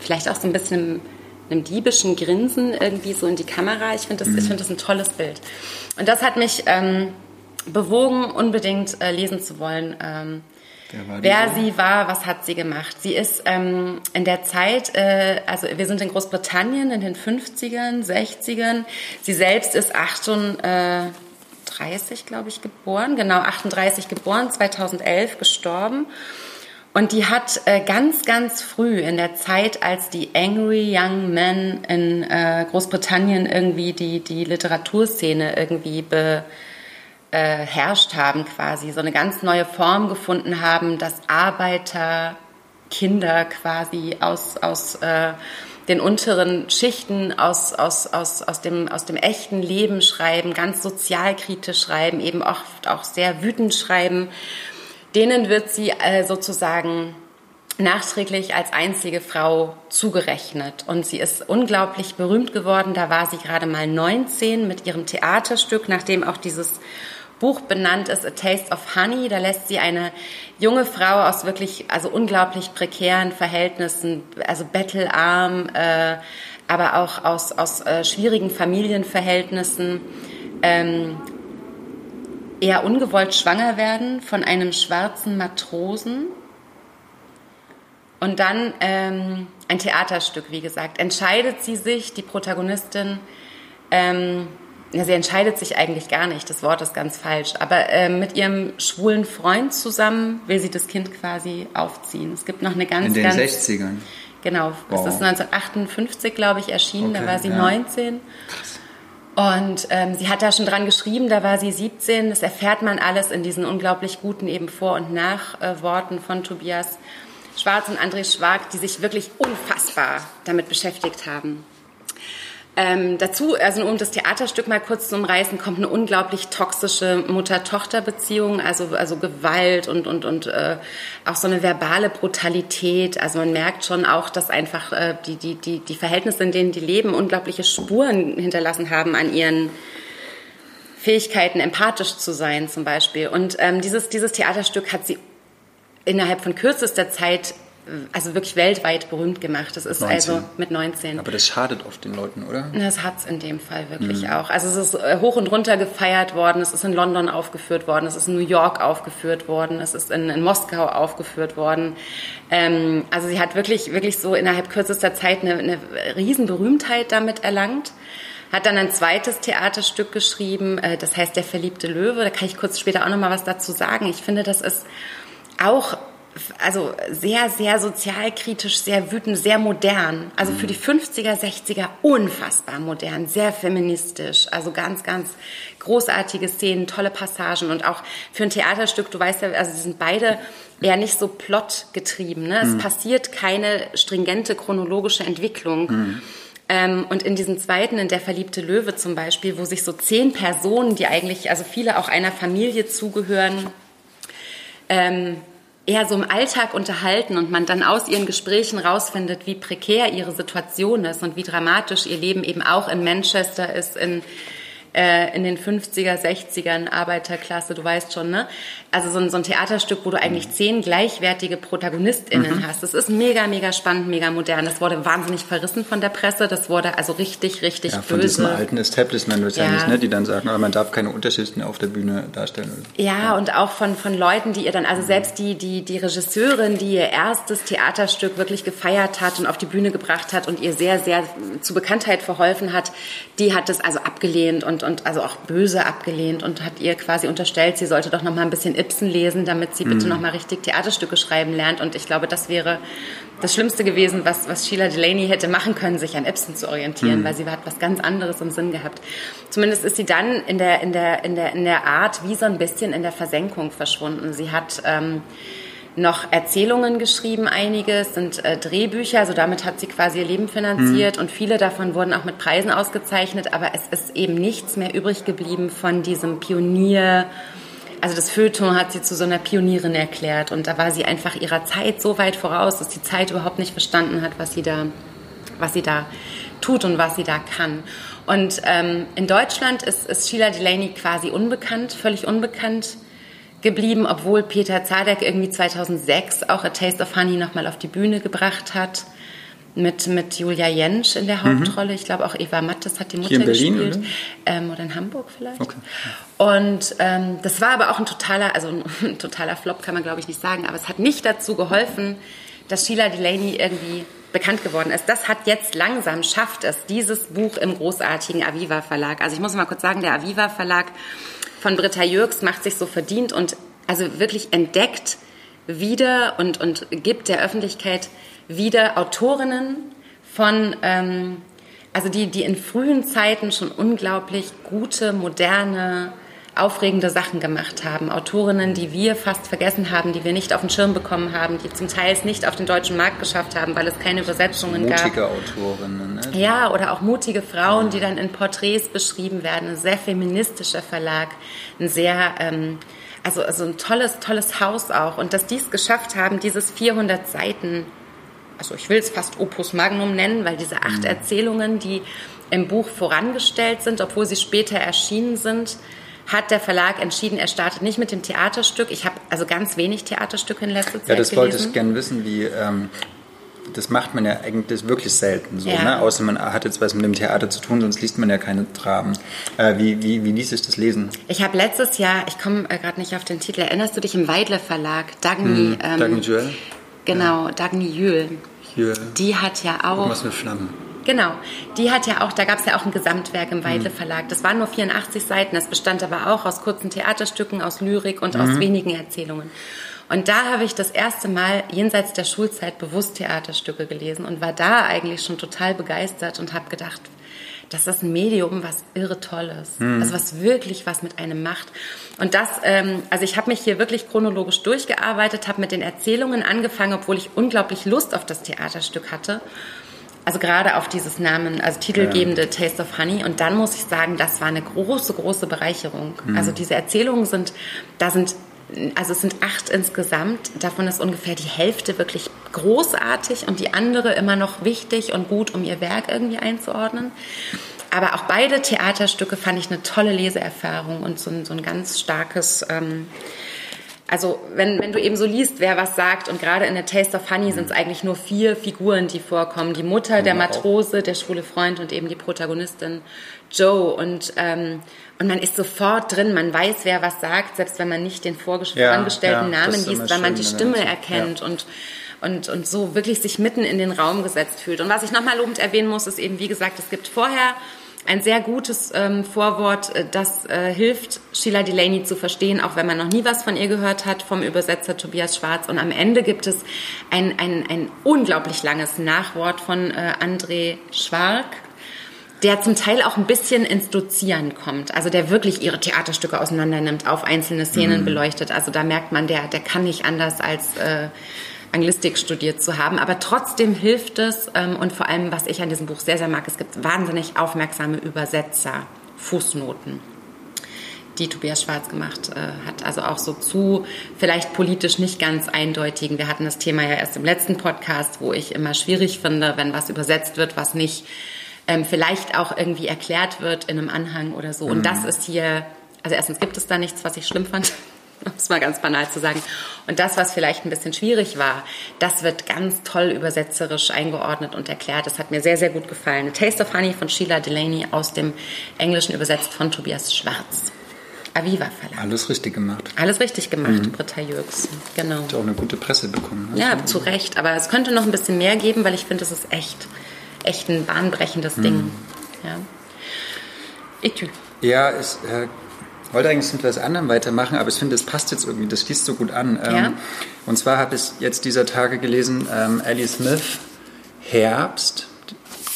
A: vielleicht auch so ein bisschen einem, einem diebischen Grinsen irgendwie so in die Kamera. Ich finde das, ich finde das ein tolles Bild. Und das hat mich ähm, bewogen, unbedingt äh, lesen zu wollen. Ähm,
C: Wer
A: sie war, was hat sie gemacht? Sie ist ähm, in der Zeit, äh, also wir sind in Großbritannien in den 50ern, 60ern. Sie selbst ist 38, glaube ich, geboren, genau 38 geboren, 2011 gestorben. Und die hat äh, ganz, ganz früh in der Zeit, als die Angry Young Men in äh, Großbritannien irgendwie die, die Literaturszene irgendwie be, äh, herrscht haben quasi, so eine ganz neue Form gefunden haben, dass Arbeiter, Kinder quasi aus, aus äh, den unteren Schichten, aus, aus, aus, aus, dem, aus dem echten Leben schreiben, ganz sozialkritisch schreiben, eben oft auch sehr wütend schreiben. Denen wird sie äh, sozusagen nachträglich als einzige Frau zugerechnet. Und sie ist unglaublich berühmt geworden. Da war sie gerade mal 19 mit ihrem Theaterstück, nachdem auch dieses Buch benannt ist, A Taste of Honey. Da lässt sie eine junge Frau aus wirklich, also unglaublich prekären Verhältnissen, also bettelarm, äh, aber auch aus, aus äh, schwierigen Familienverhältnissen, ähm, eher ungewollt schwanger werden von einem schwarzen Matrosen. Und dann ähm, ein Theaterstück, wie gesagt, entscheidet sie sich, die Protagonistin, ähm, ja, sie entscheidet sich eigentlich gar nicht, das Wort ist ganz falsch, aber ähm, mit ihrem schwulen Freund zusammen will sie das Kind quasi aufziehen. Es gibt noch eine ganz,
C: In den
A: ganz...
C: 60ern.
A: Genau,
C: Wow.
A: das ist 1958, glaube ich, erschienen, da
C: Okay,
A: war sie
C: ja.
A: 19. Und ähm, sie hat da schon dran geschrieben, da war sie 17. Das erfährt man alles in diesen unglaublich guten eben Vor- und Nachworten von Tobias Schwarz und André Schwark, die sich wirklich unfassbar damit beschäftigt haben. Ähm, dazu, also um das Theaterstück mal kurz zu umreißen, kommt eine unglaublich toxische Mutter-Tochter-Beziehung, also, also Gewalt und, und, und äh, auch so eine verbale Brutalität. Also man merkt schon auch, dass einfach äh, die, die, die, die Verhältnisse, in denen die leben, unglaubliche Spuren hinterlassen haben an ihren Fähigkeiten, empathisch zu sein zum Beispiel. Und ähm, dieses, dieses Theaterstück hat sie innerhalb von kürzester Zeit also wirklich weltweit berühmt gemacht. Das ist 19. also mit 19.
C: Aber das schadet oft den Leuten, oder?
A: Das hat es in dem Fall wirklich mhm. auch. Also es ist äh, hoch und runter gefeiert worden. Es ist in London aufgeführt worden. Es ist in New York aufgeführt worden. Es ist in, in Moskau aufgeführt worden. Ähm, also sie hat wirklich, wirklich so innerhalb kürzester Zeit eine, eine Riesenberühmtheit damit erlangt hat dann ein zweites Theaterstück geschrieben, äh, das heißt Der verliebte Löwe. Da kann ich kurz später auch noch mal was dazu sagen. Ich finde, das ist auch also sehr, sehr sozialkritisch, sehr wütend, sehr modern. Also für die 50er, 60er unfassbar modern, sehr feministisch. Also ganz, ganz großartige Szenen, tolle Passagen und auch für ein Theaterstück, du weißt ja, also sie sind beide eher nicht so plotgetrieben. Ne? Mhm. Es passiert keine stringente chronologische Entwicklung. Mhm. Ähm, und in diesem zweiten, in der verliebte Löwe zum Beispiel, wo sich so zehn Personen, die eigentlich, also viele auch einer Familie zugehören, ähm, eher so im Alltag unterhalten und man dann aus ihren Gesprächen rausfindet, wie prekär ihre Situation ist und wie dramatisch ihr Leben eben auch in Manchester ist, in äh, in den 50er, 60ern Arbeiterklasse, du weißt schon, ne? Also so ein, so ein Theaterstück, wo du eigentlich mhm. zehn gleichwertige ProtagonistInnen mhm. hast. Das ist mega, mega spannend, mega modern. Das wurde wahnsinnig verrissen von der Presse. Das wurde also richtig, richtig ja,
C: von
A: böse.
C: Von diesem alten Establishment wahrscheinlich, ja. ne? Die dann sagen, man darf keine Unterschichten auf der Bühne darstellen.
A: Ja, ja, und auch von, von Leuten, die ihr dann, also selbst die, die, die Regisseurin, die ihr erstes Theaterstück wirklich gefeiert hat und auf die Bühne gebracht hat und ihr sehr, sehr zu Bekanntheit verholfen hat, die hat das also abgelehnt und und, also auch böse abgelehnt und hat ihr quasi unterstellt, sie sollte doch noch mal ein bisschen Ibsen lesen, damit sie bitte mhm. noch mal richtig Theaterstücke schreiben lernt. Und ich glaube, das wäre das Schlimmste gewesen, was, was Sheila Delaney hätte machen können, sich an Ibsen zu orientieren, mhm. weil sie hat was ganz anderes im Sinn gehabt. Zumindest ist sie dann in der, in der, in der, in der Art wie so ein bisschen in der Versenkung verschwunden. Sie hat ähm, noch Erzählungen geschrieben, einige sind äh, Drehbücher, also damit hat sie quasi ihr Leben finanziert mhm. und viele davon wurden auch mit Preisen ausgezeichnet, aber es ist eben nichts mehr übrig geblieben von diesem Pionier. Also das Feuilleton hat sie zu so einer Pionierin erklärt und da war sie einfach ihrer Zeit so weit voraus, dass die Zeit überhaupt nicht verstanden hat, was sie da, was sie da tut und was sie da kann. Und ähm, in Deutschland ist, ist Sheila Delaney quasi unbekannt, völlig unbekannt geblieben, obwohl Peter Zadek irgendwie 2006 auch A Taste of Honey nochmal auf die Bühne gebracht hat. Mit, mit Julia Jentsch in der mhm. Hauptrolle. Mhm. Ich glaube auch Eva Mattes hat die Mutter Hier in Berlin, gespielt. Oder? Ähm, oder in Hamburg vielleicht. Okay. Und ähm, das war aber auch ein totaler, also ein totaler Flop kann man glaube ich nicht sagen, aber es hat nicht dazu geholfen, dass Sheila Delaney irgendwie bekannt geworden ist. Das hat jetzt langsam, schafft es, dieses Buch im großartigen Aviva Verlag. Also ich muss mal kurz sagen, der Aviva Verlag von Britta Jürgs macht sich so verdient und also wirklich entdeckt wieder und, und gibt der Öffentlichkeit wieder Autorinnen von, ähm, also die, die in frühen Zeiten schon unglaublich gute, moderne, aufregende Sachen gemacht haben. Autorinnen, die wir fast vergessen haben, die wir nicht auf den Schirm bekommen haben, die zum Teil es nicht auf den deutschen Markt geschafft haben, weil es keine Übersetzungen
C: mutige
A: gab.
C: Mutige Autorinnen. Ne?
A: Ja, oder auch mutige Frauen, die dann in Porträts beschrieben werden. Ein sehr feministischer Verlag, ein sehr... Ähm, also, also ein tolles, tolles Haus auch. Und dass die es geschafft haben, dieses 400 Seiten, also ich will es fast Opus Magnum nennen, weil diese acht mhm. Erzählungen, die im Buch vorangestellt sind, obwohl sie später erschienen sind, hat der Verlag entschieden, er startet nicht mit dem Theaterstück. Ich habe also ganz wenig Theaterstücke in letzter Zeit
C: Ja, das
A: gelesen.
C: wollte ich gerne wissen, wie... Ähm, das macht man ja eigentlich wirklich selten so, ja. ne? außer man hat jetzt was mit dem Theater zu tun, sonst liest man ja keine Dramen. Äh, wie, wie, wie ließ sich das lesen?
A: Ich habe letztes Jahr, ich komme äh, gerade nicht auf den Titel, erinnerst du dich im Weidler Verlag, Dagny... Hm,
C: ähm, Dagny Juel?
A: Genau, ja. Dagny Jühl. Die hat ja auch...
C: Was mit Flammen.
A: Genau, die hat ja auch, da gab es ja auch ein Gesamtwerk im Weidle mhm. Verlag. Das waren nur 84 Seiten, das bestand aber auch aus kurzen Theaterstücken, aus Lyrik und mhm. aus wenigen Erzählungen. Und da habe ich das erste Mal jenseits der Schulzeit bewusst Theaterstücke gelesen und war da eigentlich schon total begeistert und habe gedacht, das ist ein Medium, was irre toll ist. Mhm. Also was wirklich was mit einem macht. Und das, ähm, also ich habe mich hier wirklich chronologisch durchgearbeitet, habe mit den Erzählungen angefangen, obwohl ich unglaublich Lust auf das Theaterstück hatte Also gerade auf dieses Namen, also titelgebende ja. Taste of Honey. Und dann muss ich sagen, das war eine große, große Bereicherung. Mhm. Also diese Erzählungen sind, da sind also es sind acht insgesamt. Davon ist ungefähr die Hälfte wirklich großartig und die andere immer noch wichtig und gut, um ihr Werk irgendwie einzuordnen. Aber auch beide Theaterstücke fand ich eine tolle Leseerfahrung und so ein, so ein ganz starkes. Ähm, also wenn, wenn du eben so liest, wer was sagt und gerade in der Taste of Honey sind es eigentlich nur vier Figuren, die vorkommen. Die Mutter, der Matrose, der schwule Freund und eben die Protagonistin Joe. Und ähm, und man ist sofort drin, man weiß, wer was sagt, selbst wenn man nicht den vorangestellten ja, Namen liest, weil man die Stimme erkennt ja. und, und, und so wirklich sich mitten in den Raum gesetzt fühlt. Und was ich nochmal lobend erwähnen muss, ist eben, wie gesagt, es gibt vorher ein sehr gutes ähm, Vorwort, äh, das äh, hilft, Sheila Delaney zu verstehen, auch wenn man noch nie was von ihr gehört hat, vom Übersetzer Tobias Schwarz. Und am Ende gibt es ein, ein, ein unglaublich langes Nachwort von äh, André Schwark, der zum Teil auch ein bisschen ins Dozieren kommt. Also der wirklich ihre Theaterstücke auseinander nimmt, auf einzelne Szenen mhm. beleuchtet. Also da merkt man, der, der kann nicht anders als äh, Anglistik studiert zu haben. Aber trotzdem hilft es ähm, und vor allem, was ich an diesem Buch sehr, sehr mag, es gibt wahnsinnig aufmerksame Übersetzer, Fußnoten die Tobias Schwarz gemacht äh, hat. Also auch so zu vielleicht politisch nicht ganz eindeutigen. Wir hatten das Thema ja erst im letzten Podcast, wo ich immer schwierig finde, wenn was übersetzt wird, was nicht ähm, vielleicht auch irgendwie erklärt wird in einem Anhang oder so. Und mhm. das ist hier, also erstens gibt es da nichts, was ich schlimm fand. Um es mal ganz banal zu sagen. Und das, was vielleicht ein bisschen schwierig war, das wird ganz toll übersetzerisch eingeordnet und erklärt. Das hat mir sehr, sehr gut gefallen. A Taste of Honey von Sheila Delaney aus dem Englischen übersetzt von Tobias Schwarz. Aviva Verlag.
C: Alles richtig gemacht.
A: Alles richtig gemacht, mhm. Britta Jürgs. Genau.
C: Hat auch eine gute Presse bekommen.
A: Ja, zu Recht. Aber es könnte noch ein bisschen mehr geben, weil ich finde, es ist echt echt ein bahnbrechendes Ding. Mhm. Ja.
C: Etü. Ja, ich äh, wollte eigentlich mit etwas anderem weitermachen, aber ich finde, das passt jetzt irgendwie, das schließt so gut an. Ähm, ja. Und zwar habe ich jetzt dieser Tage gelesen, ähm, Ellie Smith, Herbst,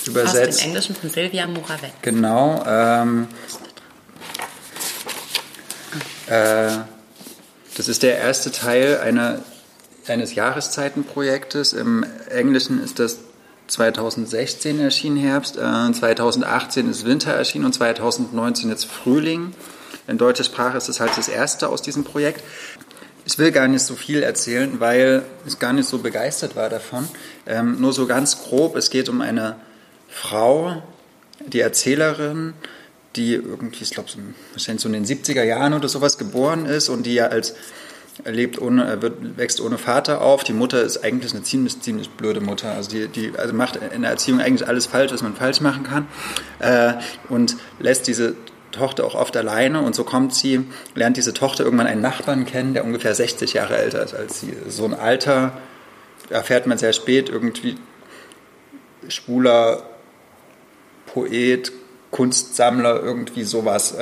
C: übersetzt.
A: Aus dem Englischen von Sylvia Moravet.
C: Genau. Ähm, äh, das ist der erste Teil einer, eines Jahreszeitenprojektes. Im Englischen ist das 2016 erschien Herbst, äh, 2018 ist Winter erschienen und 2019 jetzt Frühling. In deutscher Sprache ist es halt das erste aus diesem Projekt. Ich will gar nicht so viel erzählen, weil ich gar nicht so begeistert war davon. Ähm, nur so ganz grob, es geht um eine Frau, die Erzählerin, die irgendwie, ich glaube, wahrscheinlich so in den 70er Jahren oder sowas geboren ist und die ja als er lebt ohne, wird, wächst ohne Vater auf. Die Mutter ist eigentlich eine ziemlich, ziemlich blöde Mutter. Also die, die also macht in der Erziehung eigentlich alles falsch, was man falsch machen kann. Äh, und lässt diese Tochter auch oft alleine und so kommt sie, lernt diese Tochter irgendwann einen Nachbarn kennen, der ungefähr 60 Jahre älter ist als sie. So ein Alter erfährt man sehr spät, irgendwie schwuler Poet, Kunstsammler, irgendwie sowas.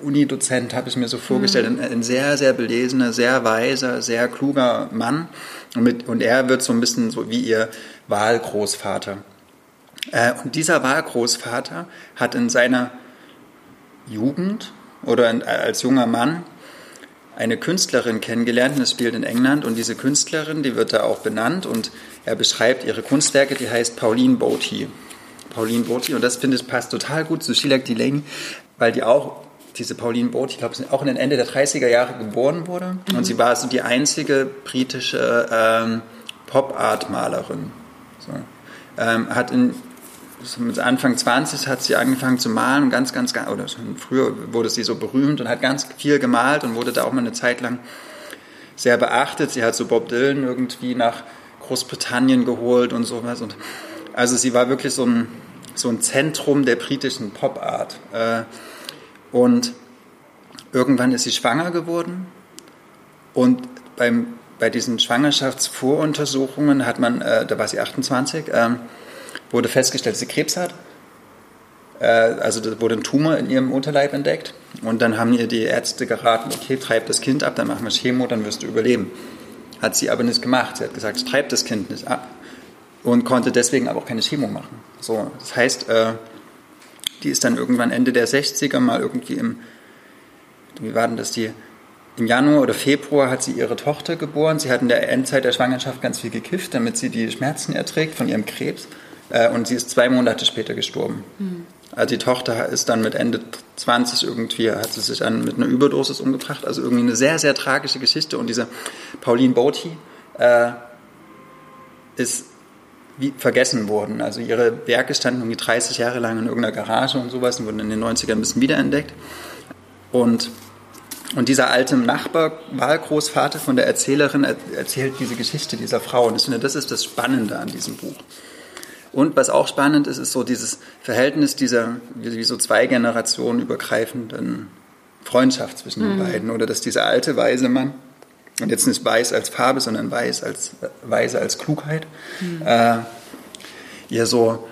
C: Äh, Unidozent, habe ich mir so vorgestellt, mhm. ein, ein, sehr, sehr belesener, sehr weiser, sehr kluger Mann. Und, mit, und er wird so ein bisschen so wie ihr Wahlgroßvater. Äh, und dieser Wahlgroßvater hat in seiner Jugend oder in, als junger Mann eine Künstlerin kennengelernt, das spielt in England und diese Künstlerin, die wird da auch benannt und er beschreibt ihre Kunstwerke, die heißt Pauline Boty. Pauline Boty und das finde ich passt total gut zu Sheila Delaney, weil die auch diese Pauline Boot, ich glaube, auch in den Ende der 30er Jahre geboren wurde. Mhm. Und sie war so die einzige britische ähm, Pop-Art-Malerin. So. Ähm, hat in, mit Anfang 20 hat sie angefangen zu malen und ganz, ganz, oder schon früher wurde sie so berühmt und hat ganz viel gemalt und wurde da auch mal eine Zeit lang sehr beachtet. Sie hat so Bob Dylan irgendwie nach Großbritannien geholt und sowas. Und also sie war wirklich so ein, so ein Zentrum der britischen Pop-Art. Äh, und irgendwann ist sie schwanger geworden und beim, bei diesen Schwangerschaftsvoruntersuchungen hat man, äh, da war sie 28, äh, wurde festgestellt, dass sie Krebs hat. Äh, also da wurde ein Tumor in ihrem Unterleib entdeckt und dann haben ihr die Ärzte geraten, okay, treib das Kind ab, dann machen wir Chemo, dann wirst du überleben. Hat sie aber nicht gemacht. Sie hat gesagt, treib das Kind nicht ab und konnte deswegen aber auch keine Chemo machen. So, das heißt, äh, die ist dann irgendwann Ende der 60er mal irgendwie im, wie war denn das, die, im Januar oder Februar hat sie ihre Tochter geboren. Sie hat in der Endzeit der Schwangerschaft ganz viel gekifft, damit sie die Schmerzen erträgt von ihrem Krebs. Äh, und sie ist zwei Monate später gestorben. Mhm. Also die Tochter ist dann mit Ende 20 irgendwie, hat sie sich dann mit einer Überdosis umgebracht. Also irgendwie eine sehr, sehr tragische Geschichte. Und diese Pauline Bothi äh, ist wie vergessen worden. Also ihre Werke standen irgendwie 30 Jahre lang in irgendeiner Garage und sowas und wurden in den 90ern ein bisschen wiederentdeckt. Und, und dieser alte Nachbar, Wahlgroßvater von der Erzählerin, erzählt diese Geschichte dieser Frau. Und ich finde, das ist das Spannende an diesem Buch. Und was auch spannend ist, ist so dieses Verhältnis dieser, wie so zwei Generationen übergreifenden Freundschaft zwischen den mhm. beiden. Oder dass dieser alte, weise Mann, und jetzt nicht weiß als Farbe, sondern weiß als, weise als Klugheit, mhm. äh, ihr so,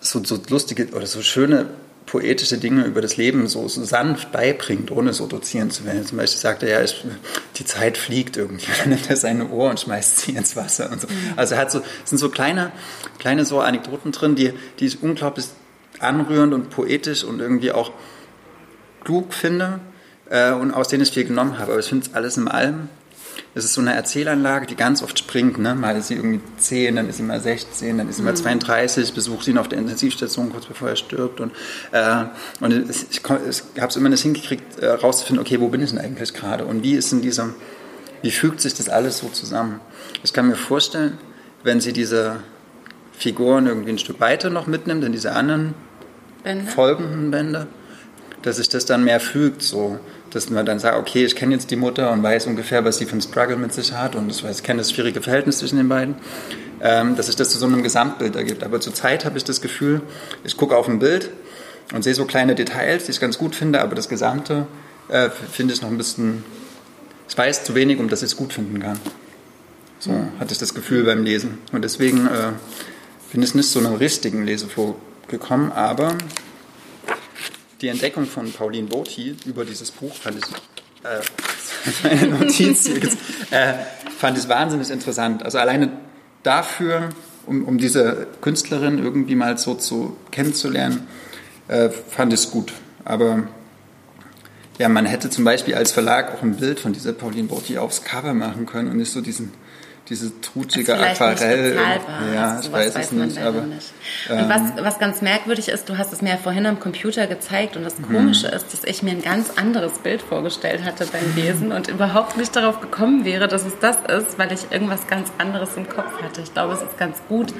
C: so, so lustige oder so schöne poetische Dinge über das Leben so, so sanft beibringt, ohne so dozieren zu werden. Zum Beispiel sagt er, ja, ich, die Zeit fliegt irgendwie. Dann nimmt er seine Ohr und schmeißt sie ins Wasser und so. Mhm. Also er hat so, es sind so kleine, kleine so Anekdoten drin, die, die ich unglaublich anrührend und poetisch und irgendwie auch klug finde äh, und aus denen ich viel genommen habe. Aber ich finde es alles im allem es ist so eine Erzählanlage, die ganz oft springt. Ne? Mal ist sie irgendwie 10, dann ist sie mal 16, dann ist sie mal 32, mhm. besucht ihn auf der Intensivstation kurz bevor er stirbt. Und, äh, und ich, ich, ich habe es immer nicht hingekriegt, äh, rauszufinden, okay, wo bin ich denn eigentlich gerade? Und wie ist in diesem, wie fügt sich das alles so zusammen? Ich kann mir vorstellen, wenn sie diese Figuren irgendwie ein Stück weiter noch mitnimmt, in diese anderen Bände? folgenden Bände, dass sich das dann mehr fügt, so dass man dann sagt, okay, ich kenne jetzt die Mutter und weiß ungefähr, was sie für einen Struggle mit sich hat und ich, ich kenne das schwierige Verhältnis zwischen den beiden, ähm, dass sich das zu so einem Gesamtbild ergibt. Aber zurzeit habe ich das Gefühl, ich gucke auf ein Bild und sehe so kleine Details, die ich ganz gut finde, aber das Gesamte äh, finde ich noch ein bisschen, ich weiß zu wenig, um dass ich es gut finden kann. So hatte ich das Gefühl beim Lesen. Und deswegen äh, bin ich nicht zu einem richtigen Leseflow gekommen, aber die Entdeckung von Pauline Bothi über dieses Buch fand ich, äh, Notiz äh, fand ich wahnsinnig interessant. Also alleine dafür, um, um diese Künstlerin irgendwie mal so zu kennenzulernen, äh, fand ich es gut. Aber ja, man hätte zum Beispiel als Verlag auch ein Bild von dieser Pauline Bothi aufs Cover machen können und nicht so diesen diese trutschige Aquarell.
A: Ja, also, ich weiß, weiß es nicht. Aber, nicht. Und ähm, was, was ganz merkwürdig ist, du hast es mir ja vorhin am Computer gezeigt und das mhm. Komische hm. ist, dass ich mir ein ganz anderes Bild vorgestellt hatte beim Lesen und überhaupt nicht darauf gekommen wäre, dass es das ist, weil ich irgendwas ganz anderes im Kopf hatte. Ich glaube, es ist ganz gut,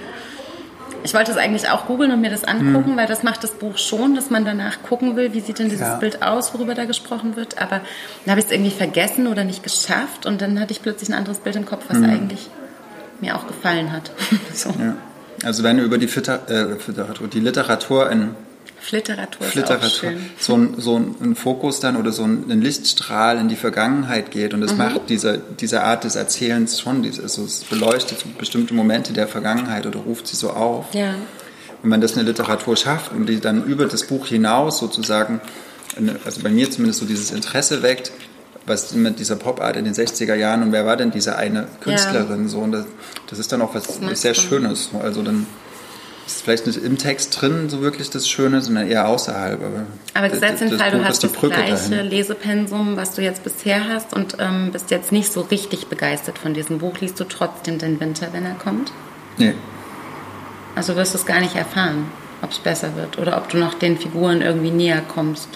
A: ich wollte es eigentlich auch googeln und mir das angucken, mhm. weil das macht das Buch schon, dass man danach gucken will, wie sieht denn dieses ja. Bild aus, worüber da gesprochen wird. Aber dann habe ich es irgendwie vergessen oder nicht geschafft und dann hatte ich plötzlich ein anderes Bild im Kopf, was mhm. eigentlich mir auch gefallen hat.
C: so. ja. Also wenn du über die, Fitter, äh, die Literatur in
A: Flitteratur ist auch schön.
C: So ein, so ein Fokus dann oder so ein Lichtstrahl in die Vergangenheit geht. Und das mhm. macht diese, diese Art des Erzählens schon. Also es beleuchtet so bestimmte Momente der Vergangenheit oder ruft sie so auf.
A: Ja.
C: Wenn man das in der Literatur schafft und die dann über das Buch hinaus sozusagen, also bei mir zumindest so dieses Interesse weckt, was mit dieser Pop-Art in den 60er Jahren und wer war denn diese eine Künstlerin ja. so und das, das ist dann auch was sehr Schönes. Also dann ist vielleicht nicht im Text drin so wirklich das Schöne, sondern eher außerhalb.
A: Aber, aber gesetzt den Fall, du hast das gleiche dahin. Lesepensum, was du jetzt bisher hast und ähm, bist jetzt nicht so richtig begeistert von diesem Buch. Liest du trotzdem den Winter, wenn er kommt?
C: Nee.
A: Also wirst du es gar nicht erfahren, ob es besser wird oder ob du noch den Figuren irgendwie näher kommst.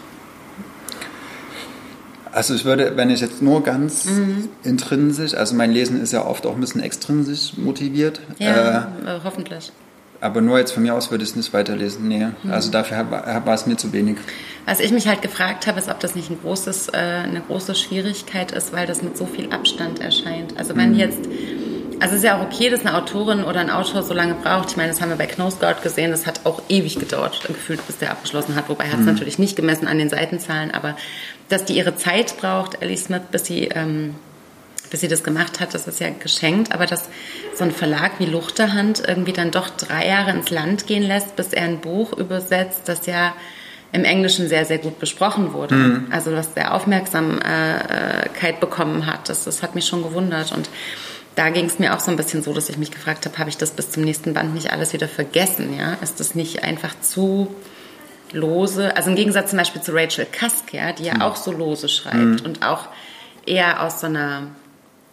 C: Also ich würde, wenn ich jetzt nur ganz mhm. intrinsisch, also mein Lesen ist ja oft auch ein bisschen extrinsisch motiviert.
A: Ja, äh, hoffentlich.
C: Aber nur jetzt von mir aus würde ich es nicht weiterlesen. Nee, mhm. also dafür war es mir zu wenig.
A: Was ich mich halt gefragt habe, ist, ob das nicht ein großes, äh, eine große Schwierigkeit ist, weil das mit so viel Abstand erscheint. Also wenn mhm. jetzt, also es ist ja auch okay, dass eine Autorin oder ein Autor so lange braucht. Ich meine, das haben wir bei Knosgard gesehen, das hat auch ewig gedauert, gefühlt, bis der abgeschlossen hat. Wobei hat es mhm. natürlich nicht gemessen an den Seitenzahlen, aber dass die ihre Zeit braucht, Ellie Smith, bis sie ähm, bis sie das gemacht hat, das ist ja geschenkt, aber dass so ein Verlag wie Luchterhand irgendwie dann doch drei Jahre ins Land gehen lässt, bis er ein Buch übersetzt, das ja im Englischen sehr, sehr gut besprochen wurde. Mhm. Also was sehr Aufmerksamkeit bekommen hat, das, das hat mich schon gewundert und da ging es mir auch so ein bisschen so, dass ich mich gefragt habe, habe ich das bis zum nächsten Band nicht alles wieder vergessen? Ja? Ist das nicht einfach zu lose? Also im Gegensatz zum Beispiel zu Rachel ja, die ja mhm. auch so lose schreibt mhm. und auch eher aus so einer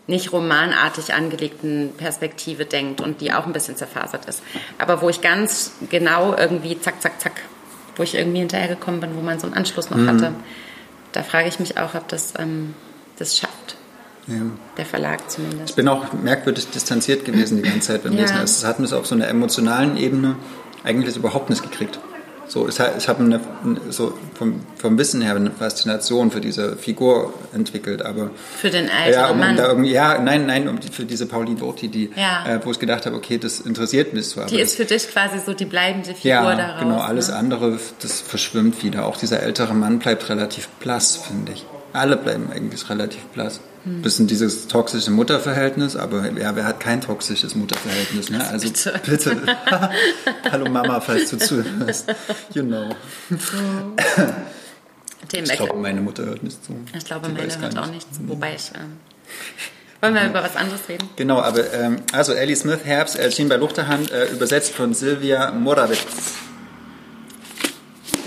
A: nicht romanartig angelegten Perspektive denkt und die auch ein bisschen zerfasert ist. Aber wo ich ganz genau irgendwie zack, zack, zack, wo ich irgendwie hinterhergekommen bin, wo man so einen Anschluss noch mhm. hatte. Da frage ich mich auch, ob das ähm, das schafft. Ja. Der Verlag zumindest.
C: Ich bin auch merkwürdig distanziert gewesen die ganze Zeit beim Lesen. Ja. Es hat mich auf so einer emotionalen Ebene eigentlich überhaupt nicht gekriegt. So, ich habe so vom, vom, Wissen her eine Faszination für diese Figur entwickelt, aber
A: für den älteren
C: ja,
A: um, Mann.
C: Da irgendwie, ja, nein, nein, um die, für diese Pauline Dotti, die, ja. äh, wo ich gedacht habe, okay, das interessiert mich zwar.
A: Die ist für dich quasi so die bleibende Figur
C: ja,
A: daraus.
C: genau. Alles ne? andere, das verschwimmt wieder. Auch dieser ältere Mann bleibt relativ blass, finde ich. Alle bleiben eigentlich relativ blass. Hm. Bisschen dieses toxische Mutterverhältnis, aber ja, wer hat kein toxisches Mutterverhältnis? Ne? Also bitte. bitte. Hallo Mama, falls du zuhörst. You know. Dem ich glaube, meine Mutter hört nicht zu.
A: Ich glaube, Die meine hört auch nicht zu. Wobei ich. Ähm, wollen wir über was anderes reden?
C: Genau, aber ähm, also Ellie Smith Herbst erschien bei Luchterhand, äh, übersetzt von Silvia Morawitz.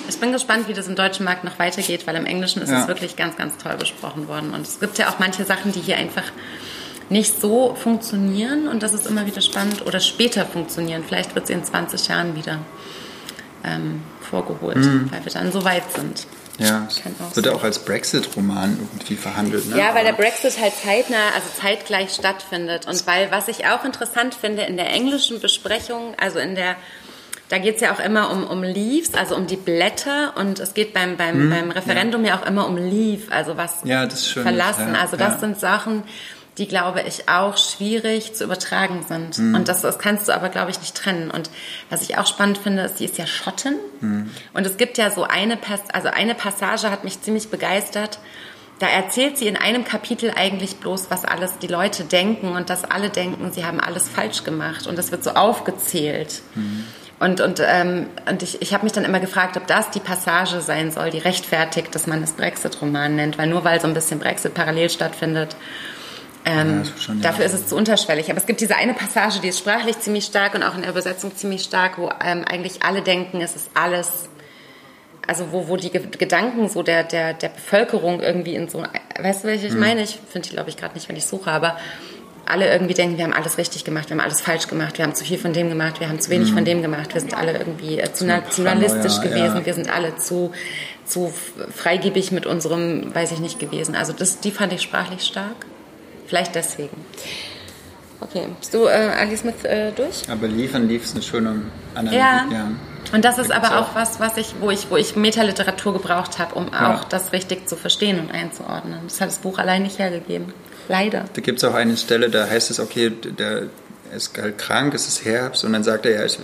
A: Ich bin gespannt, wie das im deutschen Markt noch weitergeht, weil im Englischen ist ja. es wirklich ganz, ganz toll besprochen worden. Und es gibt ja auch manche Sachen, die hier einfach nicht so funktionieren und das ist immer wieder spannend oder später funktionieren. Vielleicht wird sie in 20 Jahren wieder ähm, vorgeholt, mhm. weil wir dann so weit sind.
C: Ja, wird auch als Brexit-Roman irgendwie verhandelt. Ne?
A: Ja, weil der Brexit halt zeitnah, also zeitgleich stattfindet. Und weil, was ich auch interessant finde, in der englischen Besprechung, also in der da geht es ja auch immer um, um Leaves, also um die Blätter und es geht beim, beim, hm, beim Referendum ja. ja. auch immer um Leave, also was
C: ja,
A: verlassen. Ja, also das sind Sachen, die, glaube ich, auch schwierig zu übertragen sind. Hm. Und das, das kannst du aber, glaube ich, nicht trennen. Und was ich auch spannend finde, ist, sie ist ja Schotten. Hm. Und es gibt ja so eine, also eine Passage hat mich ziemlich begeistert. Da erzählt sie in einem Kapitel eigentlich bloß, was alles die Leute denken und dass alle denken, sie haben alles falsch gemacht. Und das wird so aufgezählt. Mhm. Und, und, ähm, und ich, ich habe mich dann immer gefragt, ob das die Passage sein soll, die rechtfertigt, dass man es Brexit-Roman nennt, weil nur weil so ein bisschen Brexit parallel stattfindet, ähm, ja, schon, ja. dafür ist es zu unterschwellig. Aber es gibt diese eine Passage, die ist sprachlich ziemlich stark und auch in der Übersetzung ziemlich stark, wo ähm, eigentlich alle denken, es ist alles, also wo, wo die Gedanken so der, der, der Bevölkerung irgendwie in so, weißt du, welche ich hm. meine? Ich finde die, glaube ich, gerade nicht, wenn ich suche, aber alle irgendwie denken, wir haben alles richtig gemacht, wir haben alles falsch gemacht, wir haben zu viel von dem gemacht, wir haben zu wenig mhm. von dem gemacht, wir sind alle irgendwie äh, zu nationalistisch gewesen, ja. wir sind alle zu, zu freigebig mit unserem, weiß ich nicht, gewesen. Also das, die fand ich sprachlich stark. Vielleicht deswegen. Okay, bist du äh, Ali Smith äh, durch?
C: Aber liefern lief es eine schöne
A: Analogie. Ja. ja. Und das ist aber auch was, was ich, wo ich, wo ich Metaliteratur gebraucht habe, um ja. auch das richtig zu verstehen und einzuordnen. Das hat das Buch allein nicht hergegeben. Leider.
C: Da gibt es auch eine Stelle, da heißt es, okay, der ist halt krank, es ist Herbst und dann sagt er, ja, ich,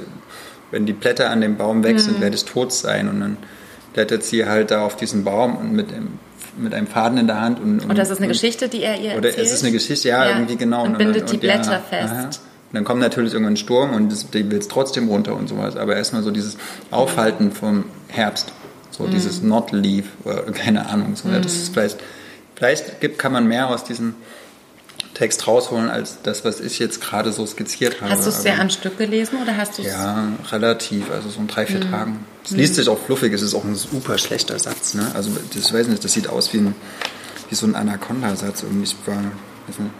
C: wenn die Blätter an dem Baum weg sind, mhm. werde ich tot sein. Und dann blättert sie halt da auf diesen Baum und mit dem mit einem Faden in der Hand. Und, und,
A: und das ist eine und, Geschichte, die er ihr
C: Oder erzählt? es ist eine Geschichte, ja, ja. irgendwie genau.
A: Und bindet die Blätter ja, fest. Aha.
C: Und dann kommt natürlich irgendwann ein Sturm und das, die will es trotzdem runter und sowas. Aber erstmal so dieses Aufhalten vom Herbst. So mhm. dieses Not Leave, keine Ahnung. So, mhm. Das ist vielleicht Vielleicht gibt, kann man mehr aus diesem Text rausholen als das, was ich jetzt gerade so skizziert habe.
A: Hast du es sehr am Stück gelesen oder hast du es?
C: Ja, relativ, also so in drei, vier mhm. Tagen. Es liest sich auch fluffig, es ist auch ein super schlechter Satz. Ne? Also das weiß nicht, das sieht aus wie, ein, wie so ein Anaconda-Satz. Irgendwie ich war, weiß nicht,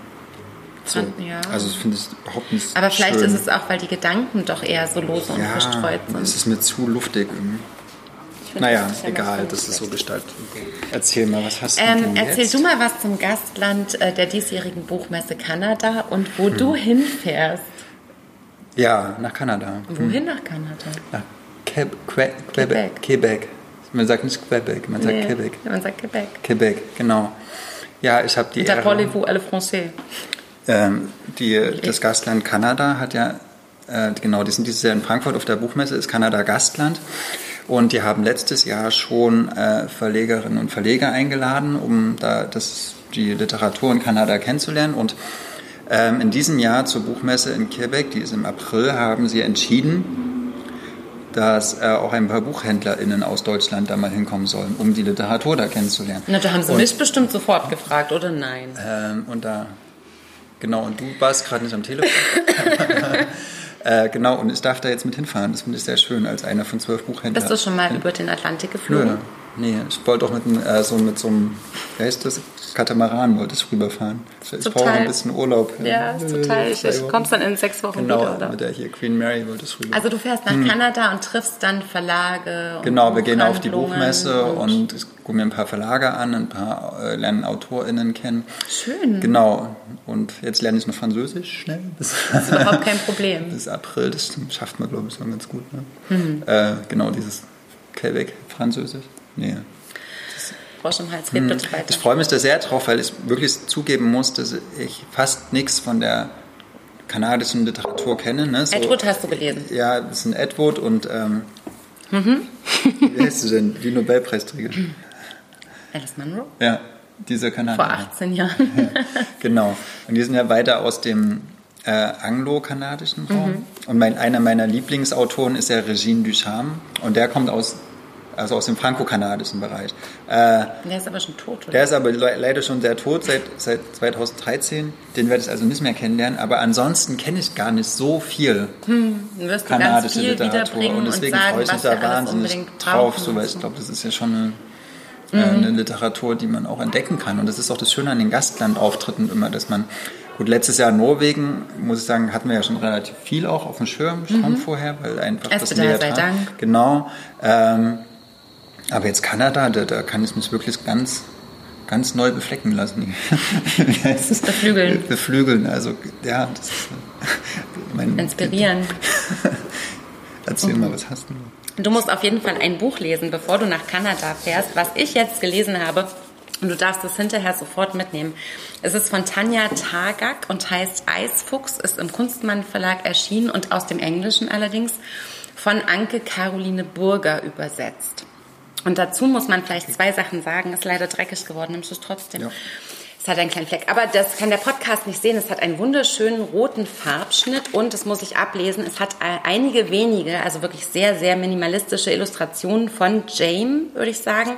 C: so. Ja. Also finde ich überhaupt nicht
A: Aber vielleicht schön. ist es auch, weil die Gedanken doch eher so lose und ja, verstreut sind.
C: es ist mir zu luftig irgendwie. Naja, das egal, das ist so gestaltet. Erzähl mal, was hast du ähm, denn
A: Erzähl
C: jetzt?
A: du mal was zum Gastland äh, der diesjährigen Buchmesse Kanada und wo hm. du hinfährst.
C: Ja, nach Kanada.
A: Wohin hm. nach Kanada?
C: Nach Que Que Quebec. Quebec. Man sagt nicht Quebec, man sagt nee, Quebec.
A: Man sagt Quebec.
C: Quebec, genau. Ja, ich habe die.
A: Da parlez-vous alle français.
C: Ähm, die, das Gastland Kanada hat ja, äh, genau, die sind dieses Jahr in Frankfurt auf der Buchmesse, ist Kanada Gastland. Und die haben letztes Jahr schon äh, Verlegerinnen und Verleger eingeladen, um da das, die Literatur in Kanada kennenzulernen. Und ähm, in diesem Jahr zur Buchmesse in Quebec, die ist im April, haben sie entschieden, dass äh, auch ein paar BuchhändlerInnen aus Deutschland da mal hinkommen sollen, um die Literatur da kennenzulernen.
A: Na, da haben sie und, mich bestimmt sofort gefragt, oder nein?
C: Ähm, und da, genau, und du warst gerade nicht am Telefon. Äh, genau, und ich darf da jetzt mit hinfahren. Das finde ich sehr schön, als einer von zwölf Buchhändlern.
A: Bist du schon mal über den Atlantik geflogen?
C: Nö, Nee, ich wollte auch mit, äh, so, mit so einem, wie heißt das? Katamaran wollte ich rüberfahren. Ich brauche ein bisschen Urlaub.
A: Ja, ist total. Ich, ich kommst dann in sechs Wochen
C: genau,
A: wieder, oder?
C: mit der hier Queen Mary wollte ich rüber.
A: Also du fährst nach hm. Kanada und triffst dann Verlage und
C: Genau, wir gehen auf die Buchmesse und, und ich gucke mir ein paar Verlage an, ein paar äh, lernen AutorInnen kennen.
A: Schön.
C: Genau. Und jetzt lerne ich noch Französisch schnell.
A: Bis, das ist überhaupt kein Problem.
C: bis April, das schafft man, glaube ich, schon ganz gut. Ne? Mhm. Äh, genau, dieses Quebec Französisch. Nee.
A: Frosch im Hals, red bitte weiter.
C: Ich freue mich da sehr drauf, weil ich wirklich zugeben muss, dass ich fast nichts von der kanadischen Literatur kenne. Ne?
A: So, Edward hast du gelesen?
C: Ja, das ist ein Edward und ähm, mhm. wie heißt sie denn? Die Nobelpreisträgerin.
A: Alice Munro?
C: Ja, diese Kanadierin.
A: Vor 18 Jahren.
C: ja, genau. Und die sind ja weiter aus dem äh, anglo-kanadischen Raum. Mhm. Und mein, einer meiner Lieblingsautoren ist ja Regine Ducharme. Und der kommt aus also aus dem franco-kanadischen Bereich.
A: Äh, der ist aber schon tot, oder?
C: Der ist aber le leider schon sehr tot seit, seit 2013. Den werde ich also nicht mehr kennenlernen. Aber ansonsten kenne ich gar nicht so viel
A: hm, wirst du kanadische viel Literatur.
C: Und deswegen und sagen, freue ich mich da wahnsinnig drauf. So, weil ich glaube, das ist ja schon eine, äh, mhm. eine Literatur, die man auch entdecken kann. Und das ist auch das Schöne an den Gastlandauftritten immer, dass man Gut, letztes Jahr Norwegen, muss ich sagen, hatten wir ja schon relativ viel auch auf dem Schirm schon mhm. vorher, weil einfach
A: Erst das näher sei Dank.
C: Genau. Ähm, aber jetzt Kanada, da, da kann ich mich wirklich ganz, ganz neu beflecken lassen.
A: Beflügeln.
C: Beflügeln, also ja. Das ist,
A: mein, Inspirieren.
C: Erzähl mal, was hast du?
A: Du musst auf jeden Fall ein Buch lesen, bevor du nach Kanada fährst. Was ich jetzt gelesen habe, und du darfst es hinterher sofort mitnehmen. Es ist von Tanja Tagak und heißt Eisfuchs, ist im Kunstmann Verlag erschienen und aus dem Englischen allerdings von Anke Caroline Burger übersetzt. Und dazu muss man vielleicht zwei Sachen sagen. Ist leider dreckig geworden, nimmst du es trotzdem. Ja. Es hat einen kleinen Fleck. Aber das kann der Podcast nicht sehen. Es hat einen wunderschönen roten Farbschnitt und, das muss ich ablesen, es hat einige wenige, also wirklich sehr, sehr minimalistische Illustrationen von James, würde ich sagen.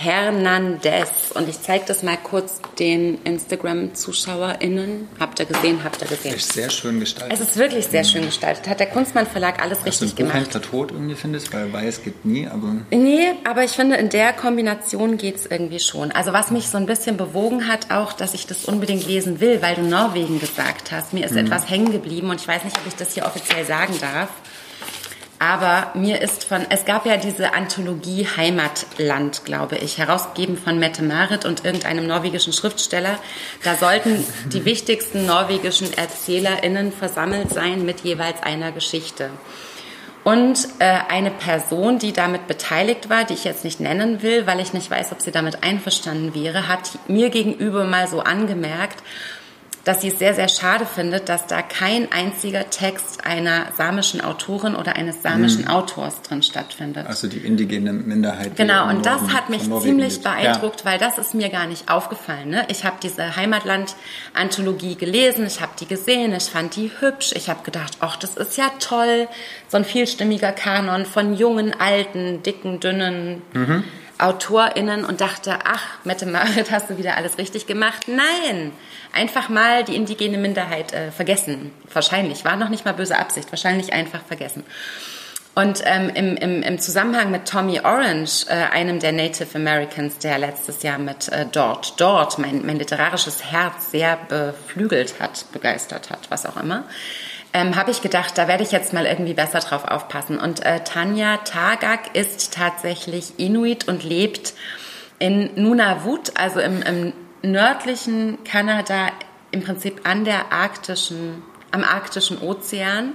A: Hernandez. Und ich zeige das mal kurz den Instagram-ZuschauerInnen. Habt ihr gesehen, habt ihr gesehen.
C: Ist sehr schön gestaltet.
A: Es ist wirklich sehr schön gestaltet. Hat der Kunstmann Verlag alles Hast richtig gemacht.
C: Dass du tot irgendwie findest, weil weiß geht nie, aber...
A: Nee, aber ich finde, in der Kombination geht es irgendwie schon. Also was mich so ein bisschen bewogen hat, auch, dass ich das unbedingt lesen will, weil du Norwegen gesagt hast. Mir ist mhm. etwas hängen geblieben und ich weiß nicht, ob ich das hier offiziell sagen darf. Aber mir ist von, es gab ja diese Anthologie Heimatland, glaube ich, herausgegeben von Mette Marit und irgendeinem norwegischen Schriftsteller. Da sollten die wichtigsten norwegischen ErzählerInnen versammelt sein mit jeweils einer Geschichte. Und äh, eine Person, die damit beteiligt war, die ich jetzt nicht nennen will, weil ich nicht weiß, ob sie damit einverstanden wäre, hat mir gegenüber mal so angemerkt, dass sie es sehr, sehr schade findet, dass da kein einziger Text einer samischen Autorin oder eines samischen mhm. Autors drin stattfindet.
C: Also die indigene Minderheit.
A: Genau, und das hat mich ziemlich beeindruckt, ja. weil das ist mir gar nicht aufgefallen. Ne? Ich habe diese Heimatland-Anthologie gelesen, ich habe die gesehen, ich fand die hübsch, ich habe gedacht, ach, das ist ja toll, so ein vielstimmiger Kanon von jungen, alten, dicken, dünnen. Mhm. AutorInnen und dachte, ach, Mette Marit, hast du wieder alles richtig gemacht? Nein! Einfach mal die indigene Minderheit äh, vergessen. Wahrscheinlich. War noch nicht mal böse Absicht. Wahrscheinlich einfach vergessen. Und ähm, im, im, im Zusammenhang mit Tommy Orange, äh, einem der Native Americans, der letztes Jahr mit äh, Dort, Dort mein, mein literarisches Herz sehr beflügelt hat, begeistert hat, was auch immer, ähm, habe ich gedacht, da werde ich jetzt mal irgendwie besser drauf aufpassen. Und äh, Tanja Tagak ist tatsächlich Inuit und lebt in Nunavut, also im, im nördlichen Kanada, im Prinzip an der arktischen, am arktischen Ozean.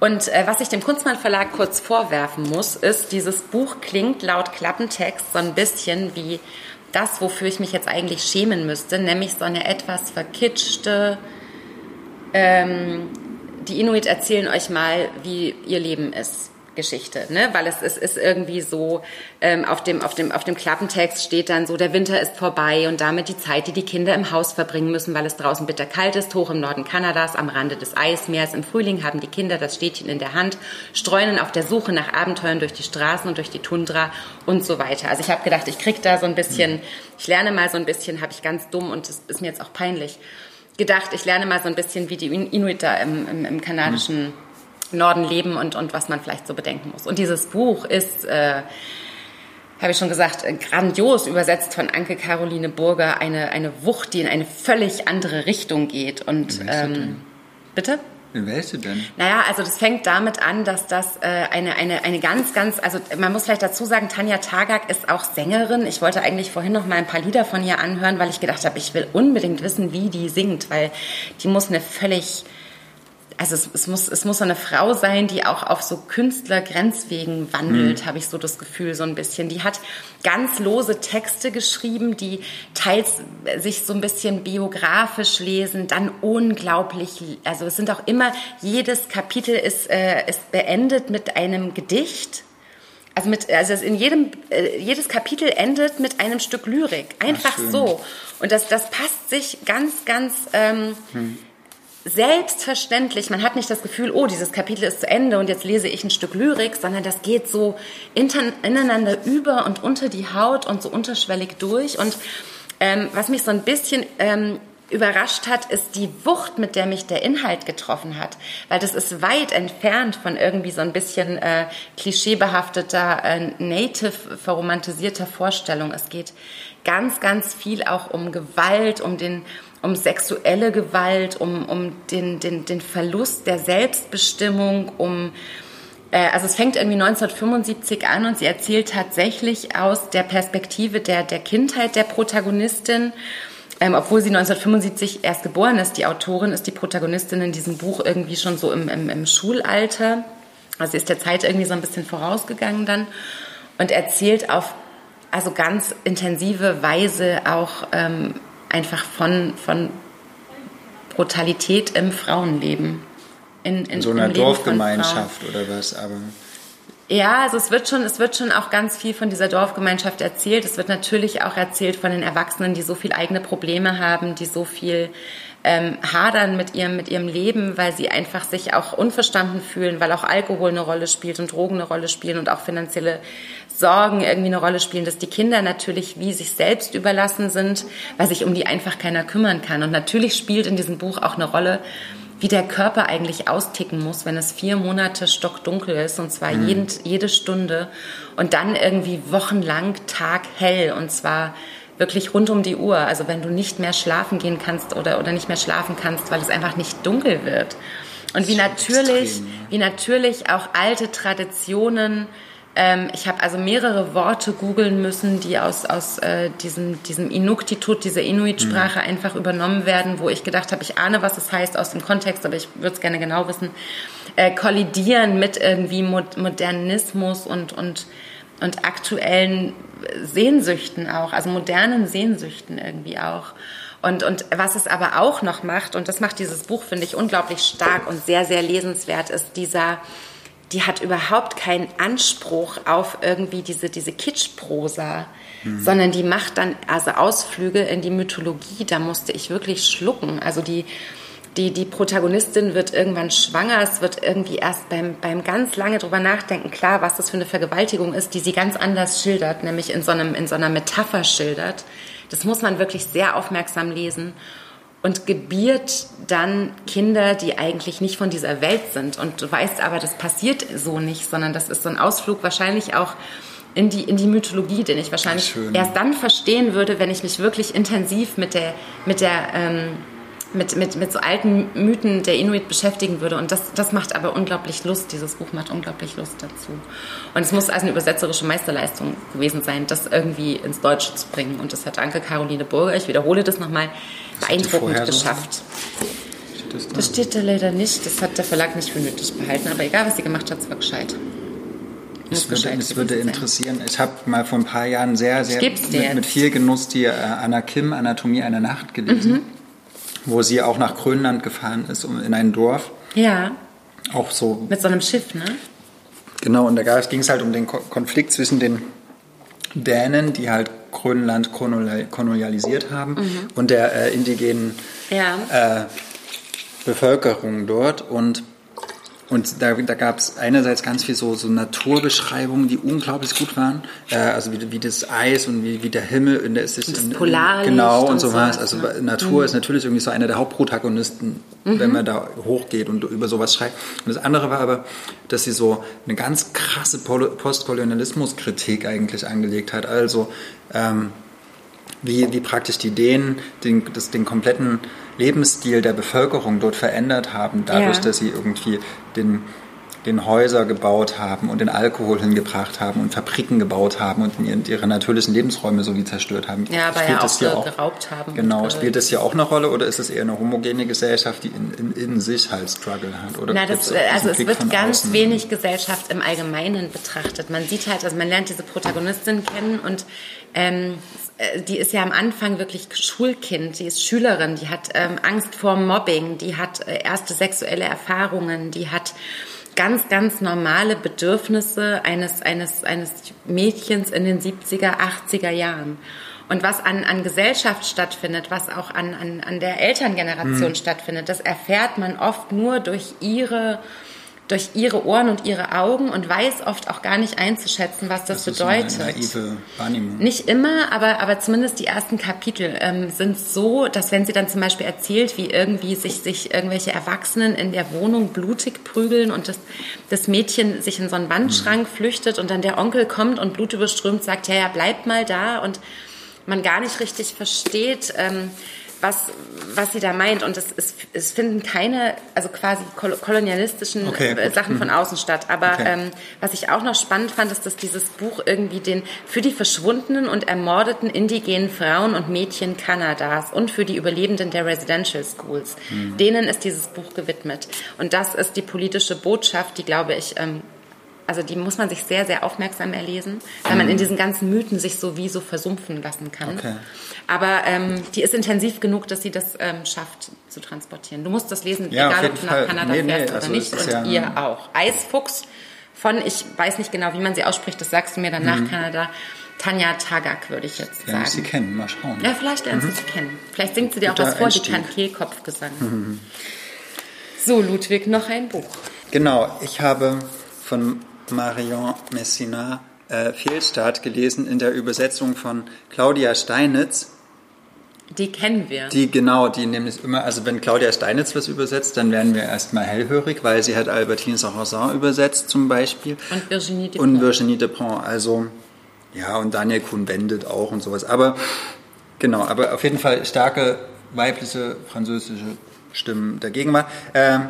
A: Und äh, was ich dem Kunstmann Verlag kurz vorwerfen muss, ist, dieses Buch klingt laut Klappentext so ein bisschen wie das, wofür ich mich jetzt eigentlich schämen müsste, nämlich so eine etwas verkitschte, ähm, die Inuit erzählen euch mal, wie ihr Leben ist. Geschichte, ne? weil es, es ist irgendwie so, ähm, auf, dem, auf, dem, auf dem Klappentext steht dann so, der Winter ist vorbei und damit die Zeit, die die Kinder im Haus verbringen müssen, weil es draußen bitterkalt ist, hoch im Norden Kanadas, am Rande des Eismeers. Im Frühling haben die Kinder das Städtchen in der Hand, streunen auf der Suche nach Abenteuern durch die Straßen und durch die Tundra und so weiter. Also ich habe gedacht, ich krieg da so ein bisschen, ich lerne mal so ein bisschen, habe ich ganz dumm und das ist mir jetzt auch peinlich gedacht, ich lerne mal so ein bisschen, wie die Inuit da im, im, im kanadischen Norden leben und, und was man vielleicht so bedenken muss. Und dieses Buch ist, äh, habe ich schon gesagt, äh, grandios übersetzt von Anke Caroline Burger, eine, eine Wucht, die in eine völlig andere Richtung geht. Und ähm, bitte?
C: Welche denn?
A: Naja, also das fängt damit an, dass das äh, eine, eine, eine ganz, ganz, also man muss vielleicht dazu sagen, Tanja Tagak ist auch Sängerin. Ich wollte eigentlich vorhin noch mal ein paar Lieder von ihr anhören, weil ich gedacht habe, ich will unbedingt wissen, wie die singt, weil die muss eine völlig also es, es, muss, es muss so eine Frau sein, die auch auf so Künstlergrenzwegen wandelt, mhm. habe ich so das Gefühl so ein bisschen. Die hat ganz lose Texte geschrieben, die teils sich so ein bisschen biografisch lesen, dann unglaublich, also es sind auch immer, jedes Kapitel ist, äh, ist beendet mit einem Gedicht. Also, mit, also in jedem, äh, jedes Kapitel endet mit einem Stück Lyrik. Einfach Ach, so. Und das, das passt sich ganz, ganz... Ähm, hm selbstverständlich, man hat nicht das Gefühl, oh, dieses Kapitel ist zu Ende und jetzt lese ich ein Stück Lyrik, sondern das geht so ineinander über und unter die Haut und so unterschwellig durch. Und ähm, was mich so ein bisschen ähm, überrascht hat, ist die Wucht, mit der mich der Inhalt getroffen hat. Weil das ist weit entfernt von irgendwie so ein bisschen äh, klischeebehafteter, äh, native, verromantisierter Vorstellung. Es geht ganz, ganz viel auch um Gewalt, um den um sexuelle Gewalt, um, um den, den, den Verlust der Selbstbestimmung, um äh, also es fängt irgendwie 1975 an und sie erzählt tatsächlich aus der Perspektive der, der Kindheit der Protagonistin. Ähm, obwohl sie 1975 erst geboren ist, die Autorin ist die Protagonistin in diesem Buch irgendwie schon so im, im, im Schulalter. Also sie ist der Zeit irgendwie so ein bisschen vorausgegangen dann und erzählt auf also ganz intensive Weise auch ähm, einfach von, von Brutalität im Frauenleben.
C: In, in, in so einer Dorfgemeinschaft oder was, aber.
A: Ja, also es wird schon, es wird schon auch ganz viel von dieser Dorfgemeinschaft erzählt. Es wird natürlich auch erzählt von den Erwachsenen, die so viel eigene Probleme haben, die so viel ähm, hadern mit ihrem, mit ihrem Leben, weil sie einfach sich auch unverstanden fühlen, weil auch Alkohol eine Rolle spielt und Drogen eine Rolle spielen und auch finanzielle Sorgen irgendwie eine Rolle spielen, dass die Kinder natürlich wie sich selbst überlassen sind, weil sich um die einfach keiner kümmern kann. Und natürlich spielt in diesem Buch auch eine Rolle, wie der Körper eigentlich austicken muss, wenn es vier Monate stockdunkel ist, und zwar mhm. jeden, jede Stunde und dann irgendwie wochenlang taghell und zwar wirklich rund um die Uhr. Also wenn du nicht mehr schlafen gehen kannst oder, oder nicht mehr schlafen kannst, weil es einfach nicht dunkel wird. Und wie natürlich, extrem, ja. wie natürlich auch alte Traditionen ähm, ich habe also mehrere Worte googeln müssen, die aus, aus äh, diesem, diesem Inuktitut, dieser Inuit-Sprache mhm. einfach übernommen werden, wo ich gedacht habe, ich ahne, was es heißt aus dem Kontext, aber ich würde es gerne genau wissen, äh, kollidieren mit irgendwie Modernismus und, und, und aktuellen Sehnsüchten auch, also modernen Sehnsüchten irgendwie auch. Und, und was es aber auch noch macht, und das macht dieses Buch, finde ich, unglaublich stark und sehr, sehr lesenswert, ist dieser die hat überhaupt keinen Anspruch auf irgendwie diese, diese Kitschprosa, mhm. sondern die macht dann also Ausflüge in die Mythologie, da musste ich wirklich schlucken. Also die, die, die Protagonistin wird irgendwann schwanger, es wird irgendwie erst beim, beim ganz lange drüber nachdenken klar, was das für eine Vergewaltigung ist, die sie ganz anders schildert, nämlich in so, einem, in so einer Metapher schildert. Das muss man wirklich sehr aufmerksam lesen und gebiert dann Kinder, die eigentlich nicht von dieser Welt sind. Und du weißt aber, das passiert so nicht, sondern das ist so ein Ausflug wahrscheinlich auch in die, in die Mythologie, den ich wahrscheinlich Schön. erst dann verstehen würde, wenn ich mich wirklich intensiv mit der, mit der, ähm, mit, mit, mit so alten Mythen der Inuit beschäftigen würde. Und das, das macht aber unglaublich Lust. Dieses Buch macht unglaublich Lust dazu. Und es muss also eine übersetzerische Meisterleistung gewesen sein, das irgendwie ins Deutsche zu bringen. Und das hat Anke Caroline Burger, ich wiederhole das nochmal, beeindruckend geschafft. Steht das, das, steht da leider nicht. Das hat der Verlag nicht für nötig behalten. Aber egal, was sie gemacht hat, es war gescheit.
C: Es würde, es würde interessieren. Ich habe mal vor ein paar Jahren sehr, sehr mit, mit, viel Genuss die äh, Anna Kim Anatomie einer Nacht gelesen, mhm. Wo sie auch nach Grönland gefahren ist, um, in ein Dorf.
A: Ja.
C: Auch so.
A: Mit so einem Schiff, ne?
C: Genau, und da ging es halt um den Konflikt zwischen den Dänen, die halt Grönland kolonialisiert haben mhm. und der äh, indigenen ja. äh, Bevölkerung dort. Und und da, da gab es einerseits ganz viel so, so Naturbeschreibungen, die unglaublich gut waren. Äh, also wie, wie das Eis und wie, wie der Himmel in der ist
A: das
C: in,
A: Polarlicht
C: genau und,
A: und
C: sowas.
A: sowas,
C: Also
A: ne?
C: Natur
A: Mhm.
C: ist natürlich irgendwie so einer der Hauptprotagonisten, wenn man da hochgeht und über sowas schreibt. Und das andere war aber, dass sie so eine ganz krasse Postkolonialismuskritik eigentlich angelegt hat. Also ähm, wie, wie praktisch die Dänen den, das, den kompletten Lebensstil der Bevölkerung dort verändert haben, dadurch,
A: Ja.
C: dass sie irgendwie den, den Häuser gebaut haben und den Alkohol hingebracht haben und Fabriken gebaut haben und ihren- ihre natürlichen Lebensräume so wie zerstört haben.
A: Ja, aber
C: Spielt
A: ja auch,
C: das hier
A: ge- geraubt haben.
C: Genau, spielt das hier auch eine Rolle oder ist es eher eine homogene Gesellschaft, die in, in, in sich halt Struggle hat? Oder
A: Na, das,
C: auch
A: also es
C: Blick
A: wird ganz
C: außen?
A: wenig Gesellschaft im Allgemeinen betrachtet. Man sieht halt, also man lernt diese Protagonistin kennen und ähm, äh, die ist ja am Anfang wirklich Schulkind, die ist Schülerin, die hat ähm, Angst vor Mobbing, die hat äh, erste sexuelle Erfahrungen, die hat ganz, ganz normale Bedürfnisse eines, eines, eines Mädchens in den 70er, 80er Jahren. Und was an, an Gesellschaft stattfindet, was auch an, an, an der Elterngeneration stattfindet, das erfährt man oft nur durch ihre, durch ihre Ohren und ihre Augen und weiß oft auch gar nicht einzuschätzen, was das,
C: Das
A: bedeutet.
C: naive Wahrnehmung.
A: Nicht immer, aber, aber zumindest die ersten Kapitel ähm, sind so, dass wenn sie dann zum Beispiel erzählt, wie irgendwie sich, sich irgendwelche Erwachsenen in der Wohnung blutig prügeln und das, das Mädchen sich in so einen Wandschrank flüchtet und dann der Onkel kommt und blutüberströmt sagt, ja, ja, bleib mal da und man gar nicht richtig versteht, ähm, was, was sie da meint. Und es, es, es finden keine, also quasi kol kolonialistischen
C: Okay,
A: äh. Sachen von
C: Mhm.
A: außen statt. Aber
C: Okay.
A: ähm, was ich auch noch spannend fand, ist, dass dieses Buch irgendwie den für die verschwundenen und ermordeten indigenen Frauen und Mädchen Kanadas und für die Überlebenden der Residential Schools,
C: Mhm.
A: denen ist dieses Buch gewidmet. Und das ist die politische Botschaft, die, glaube ich, ähm, also die muss man sich sehr, sehr aufmerksam erlesen, weil man in diesen ganzen Mythen sich so wie so versumpfen lassen kann.
C: Mhm. Okay.
A: Aber ähm, die ist intensiv genug, dass sie das ähm, schafft zu transportieren. Du musst das lesen,
C: Ja,
A: egal ob du nach
C: Fall.
A: Kanada
C: Nee, nee,
A: fährst
C: also
A: oder
C: es
A: nicht. Und
C: ja-
A: ihr auch. Eisfuchs von, ich weiß nicht genau, wie man sie ausspricht, das sagst du mir dann nach Kanada. Tanja Tagak würde ich jetzt
C: Ja, muss sie
A: sagen.
C: kennen, mal schauen.
A: Ja, vielleicht lernst du sie kennen. Vielleicht singt sie dir auch
C: Guter
A: was vor, die
C: Einstieg.
A: Kantelkopfgesang. So, Ludwig, noch ein Buch.
C: Genau, ich habe von Marion Messina äh, Fehlstart gelesen in der Übersetzung von Claudia Steinitz.
A: Die kennen wir.
C: Die genau, die nämlich immer, also wenn Claudia Steinitz was übersetzt, dann werden wir erstmal hellhörig, weil sie hat Albertine Sarrazin übersetzt zum Beispiel.
A: Und Virginie Despont.
C: Und Virginie Despont, also ja, und Daniel Kuhn-Bendit auch und sowas. Aber genau, aber auf jeden Fall starke weibliche französische Stimmen der Gegenwart. Ähm,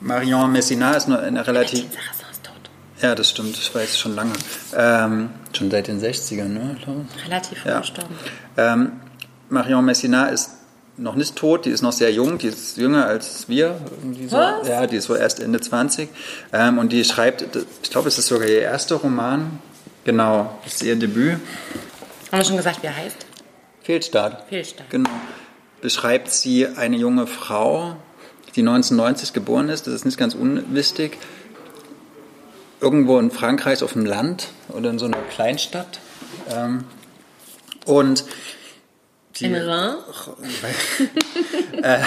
C: Marion Messina ist nur eine relativ.
A: Martin Sarrazin ist tot.
C: Ja, das stimmt, ich weiß schon lange. Ähm, schon seit den 60ern, ne?
A: Relativ früh
C: Ja.
A: gestorben.
C: Ähm, Marion Messina ist noch nicht tot, die ist noch sehr jung, die ist jünger als wir. Irgendwie so.
A: Was?
C: Ja, die ist so erst Ende 20. Ähm, und die schreibt, ich glaube, es ist sogar ihr erster Roman. Genau, das ist ihr Debüt.
A: Haben wir schon gesagt, wie er heißt?
C: Fehlstart.
A: Fehlstart.
C: Genau. Beschreibt sie eine junge Frau, die 1990 geboren ist, das ist nicht ganz unwichtig, irgendwo in Frankreich auf dem Land oder in so einer Kleinstadt. Ähm, und die,
A: In Rhin?
C: äh,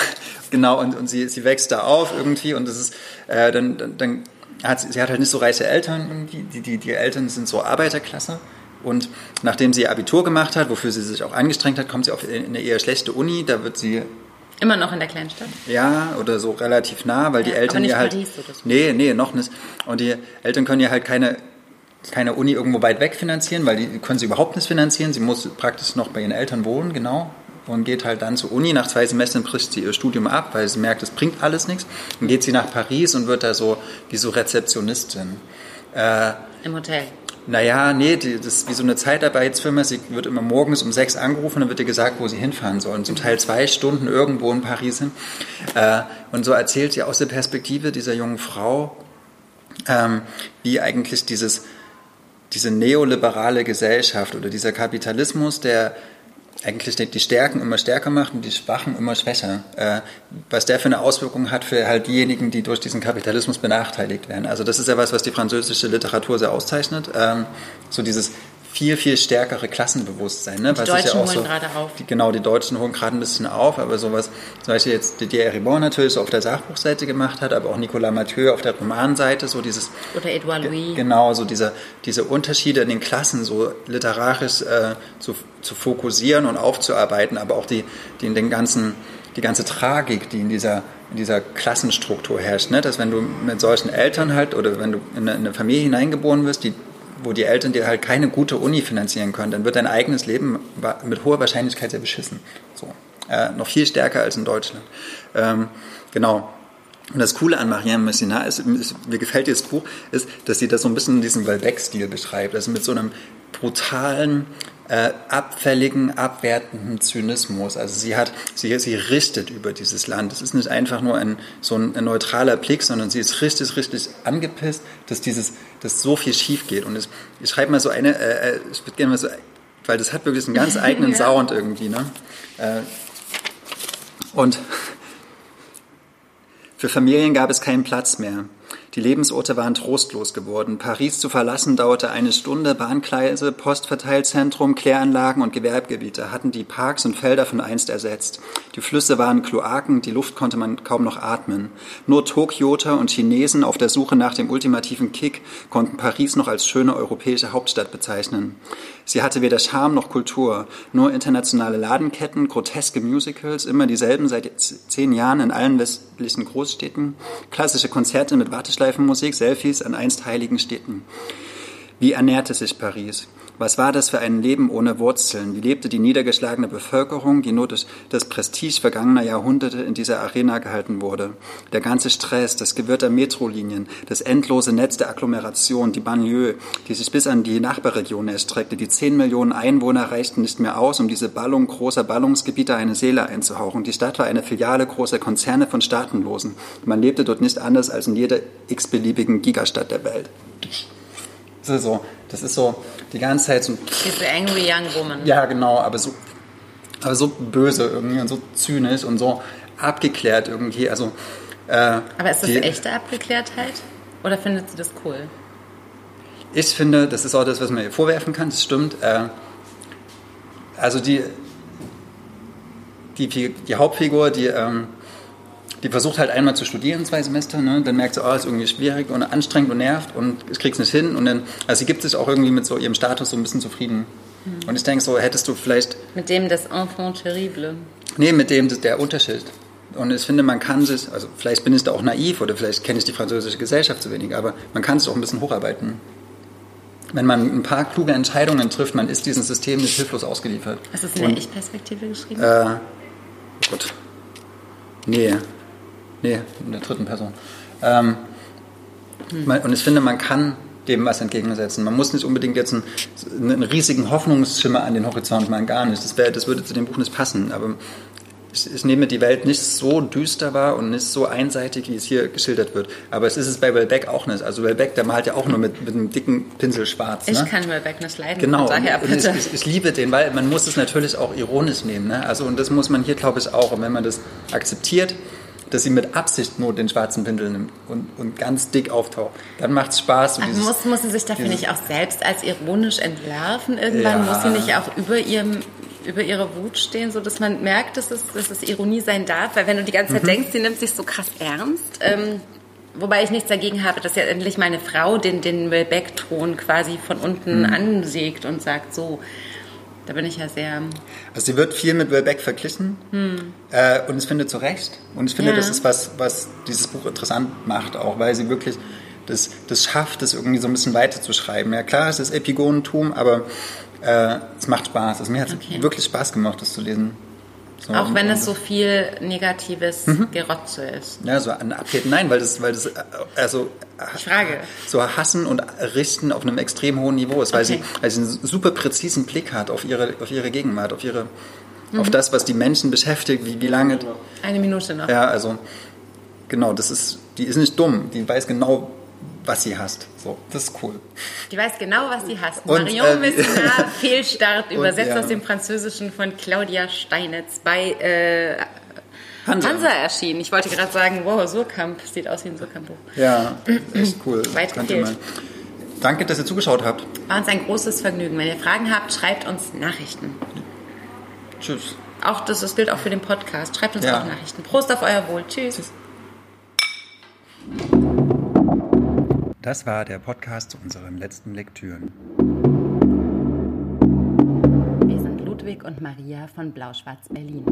C: genau, und, und sie, sie wächst da auf irgendwie und das ist, äh, dann, dann, dann hat sie, sie hat halt nicht so reiche Eltern irgendwie, die, die, die Eltern sind so Arbeiterklasse und nachdem sie ihr Abitur gemacht hat, wofür sie sich auch angestrengt hat, kommt sie auf eine eher schlechte Uni, da wird sie
A: Immer noch in der Kleinstadt?
C: ja, oder so relativ nah, weil die
A: Ja,
C: Eltern
A: aber nicht
C: ihr halt.
A: Paris oder so.
C: Nee, nee, noch nicht. Und die Eltern können ja halt keine, keine Uni irgendwo weit weg finanzieren, weil die können sie überhaupt nicht finanzieren. Sie muss praktisch noch bei ihren Eltern wohnen, genau. Und geht halt dann zur Uni. Nach zwei Semestern bricht sie ihr Studium ab, weil sie merkt, es bringt alles nichts. Dann geht sie nach Paris und wird da so wie so Rezeptionistin. Äh,
A: Im Hotel.
C: Naja, nee, die, das ist wie so eine Zeitarbeitsfirma. Sie wird immer morgens um sechs angerufen, dann wird ihr gesagt, wo sie hinfahren sollen. Zum Teil zwei Stunden irgendwo in Paris hin. Äh, und so erzählt sie aus der Perspektive dieser jungen Frau, ähm, wie eigentlich dieses, diese neoliberale Gesellschaft oder dieser Kapitalismus, der eigentlich die die Stärken immer stärker macht und die Schwachen immer schwächer. Äh, was der für eine Auswirkung hat für halt diejenigen, die durch diesen Kapitalismus benachteiligt werden. Also das ist ja was, was die französische Literatur sehr auszeichnet. Ähm, so dieses viel, viel stärkere Klassenbewusstsein. Ne?
A: Die
C: Was
A: Deutschen
C: ja
A: holen
C: so,
A: gerade auf.
C: Die, genau, die Deutschen holen gerade ein bisschen auf, aber sowas, zum Beispiel jetzt Didier Ribon natürlich so auf der Sachbuchseite gemacht hat, aber auch Nicolas Mathieu auf der Romanseite, so dieses
A: Oder Edouard Louis.
C: Genau, so diese, diese Unterschiede in den Klassen so literarisch äh, zu, zu fokussieren und aufzuarbeiten, aber auch die, die in den ganzen, die ganze Tragik, die in dieser, in dieser Klassenstruktur herrscht. Ne? Dass wenn du mit solchen Eltern halt oder wenn du in eine, in eine Familie hineingeboren wirst, die wo die Eltern dir halt keine gute Uni finanzieren können, dann wird dein eigenes Leben mit hoher Wahrscheinlichkeit sehr beschissen. So. Äh, noch viel stärker als in Deutschland. Ähm, genau. Und das Coole an Marianne Messina ist, ist, mir gefällt dieses Buch, ist, dass sie das so ein bisschen in diesem Welbeck-Stil beschreibt. Also mit so einem brutalen, äh, abfälligen, abwertenden Zynismus. Also sie hat, sie, sie richtet über dieses Land. Es ist nicht einfach nur ein, so ein, ein neutraler Blick, sondern sie ist richtig, richtig angepisst, dass dieses, dass so viel schief geht. Und es, ich schreibe mal so eine, äh, äh, ich würde gerne mal so, weil das hat wirklich einen ganz eigenen
A: Ja.
C: Sound irgendwie, ne? Äh, und für Familien gab es keinen Platz mehr. Die Lebensorte waren trostlos geworden. Paris zu verlassen dauerte eine Stunde. Bahngleise, Postverteilzentrum, Kläranlagen und Gewerbegebiete hatten die Parks und Felder von einst ersetzt. Die Flüsse waren Kloaken, die Luft konnte man kaum noch atmen. Nur Tokioter und Chinesen auf der Suche nach dem ultimativen Kick konnten Paris noch als schöne europäische Hauptstadt bezeichnen. Sie hatte weder Charme noch Kultur, nur internationale Ladenketten, groteske Musicals, immer dieselben seit zehn Jahren in allen westlichen Großstädten, klassische Konzerte mit Warteschleifenmusik, Selfies an einst heiligen Städten. Wie ernährte sich Paris? Was war das für ein Leben ohne Wurzeln? Wie lebte die niedergeschlagene Bevölkerung, die nur durch das Prestige vergangener Jahrhunderte in dieser Arena gehalten wurde? Der ganze Stress, das Gewirr der Metrolinien, das endlose Netz der Agglomeration, die Banlieue, die sich bis an die Nachbarregion erstreckte. Die zehn Millionen Einwohner reichten nicht mehr aus, um diese Ballung großer Ballungsgebiete eine Seele einzuhauchen. Die Stadt war eine Filiale großer Konzerne von Staatenlosen. Man lebte dort nicht anders als in jeder x-beliebigen Gigastadt der Welt. Das ist so, das ist so die ganze Zeit so,
A: Diese Angry Young Woman.
C: ja genau, aber so, aber so böse irgendwie und so zynisch und so abgeklärt irgendwie. Also, äh,
A: Aber ist das
C: die-
A: echte Abgeklärtheit? Oder findet sie das cool?
C: Ich finde, das ist auch das, was man ihr vorwerfen kann, das stimmt. Äh, also die, die, die Hauptfigur, die, ähm, die versucht halt einmal zu studieren, zwei Semester, ne? dann merkt sie, oh, ist irgendwie schwierig und anstrengend und nervt und ich krieg's nicht hin. Und dann, also sie gibt sich auch irgendwie mit so ihrem Status so ein bisschen zufrieden. Und ich denke so, hättest du vielleicht
A: Mit dem des Enfant terrible.
C: Nee, mit dem der Unterschied. Und ich finde, man kann sich, also vielleicht bin ich da auch naiv oder vielleicht kenne ich die französische Gesellschaft zu wenig, aber man kann sich auch ein bisschen hocharbeiten. Wenn man ein paar kluge Entscheidungen trifft, man ist diesem System nicht hilflos ausgeliefert.
A: Hast du es in der Ich-Perspektive geschrieben?
C: Äh, oh Gott. Nee. Nee, in der dritten Person. Ähm, man, und ich finde, man kann dem was entgegensetzen. Man muss nicht unbedingt jetzt einen, einen riesigen Hoffnungsschimmer an den Horizont malen, gar nicht. Das, wär, das würde zu dem Buch nicht passen. Aber ich, ich nehme die Welt nicht so düster wahr und nicht so einseitig, wie es hier geschildert wird. Aber es ist es bei Welbeck auch nicht. Also Welbeck, der malt ja auch nur mit, mit einem dicken Pinsel schwarz.
A: ich
C: ne?
A: kann Welbeck nicht leiden.
C: Genau,
A: daher
C: ich, ich, ich liebe den, weil man muss es natürlich auch ironisch nehmen. Ne? Also, und das muss man hier, glaube ich, auch. Und wenn man das akzeptiert, dass sie mit Absicht nur den schwarzen Pinsel nimmt und, und ganz dick auftaucht, dann macht es Spaß. So
A: Aber
C: dieses-
A: muss, muss sie sich dafür nicht auch selbst als ironisch entlarven? Irgendwann
C: Ja.
A: muss sie nicht auch über ihrem über ihre Wut stehen, so dass man merkt, dass es, dass es Ironie sein darf, weil wenn du die ganze Zeit
C: Mhm.
A: denkst, sie nimmt sich so krass ernst, ähm, wobei ich nichts dagegen habe, dass ja endlich meine Frau den, den Welbeck-Ton quasi von unten
C: Mhm.
A: ansägt und sagt, so, da bin ich ja sehr,
C: Also sie wird viel mit Welbeck verglichen äh, und ich finde zu Recht. Und ich finde,
A: Ja.
C: das ist was, was dieses Buch interessant macht, auch weil sie wirklich das, das schafft, das irgendwie so ein bisschen weiterzuschreiben. Ja klar, es ist Epigonentum, aber äh, es macht Spaß. Also mir hat es
A: Okay.
C: wirklich Spaß gemacht, das zu lesen. So,
A: auch wenn es so viel negatives
C: Mhm.
A: Gerotze ist.
C: Ja, so an Abheben. Nein, weil das, weil das, äh, also.
A: Ich frage.
C: So hassen und richten auf einem extrem hohen Niveau ist, weil,
A: Okay.
C: sie, weil sie einen super präzisen Blick hat auf ihre, auf ihre Gegenwart, auf ihre,
A: Mhm.
C: auf das, was die Menschen beschäftigt, wie, wie lange.
A: Eine Minute noch.
C: Ja, also, genau, das ist, die ist nicht dumm, die weiß genau, was sie hasst. So, das ist cool.
A: Die weiß genau, was sie hasst.
C: Und,
A: Marion
C: äh,
A: Missinard, Fehlstart, übersetzt und,
C: ja.
A: aus dem Französischen von Claudia Steinitz bei äh,
C: Hansa.
A: Hansa erschienen. Ich wollte gerade sagen, wow, Surkamp, sieht aus wie ein Surkamp-Buch.
C: Ja, echt cool.
A: Weit gefehlt.
C: Danke, dass ihr zugeschaut habt.
A: War uns ein großes Vergnügen. Wenn ihr Fragen habt, schreibt uns Nachrichten.
C: Tschüss.
A: Auch das, das gilt auch für den Podcast. Schreibt uns
C: ja.
A: auch Nachrichten. Prost auf euer Wohl. Tschüss. Tschüss.
B: Das war der Podcast zu unseren letzten Lektüren.
A: Wir sind Ludwig und Maria von Blauschwarz Berlin.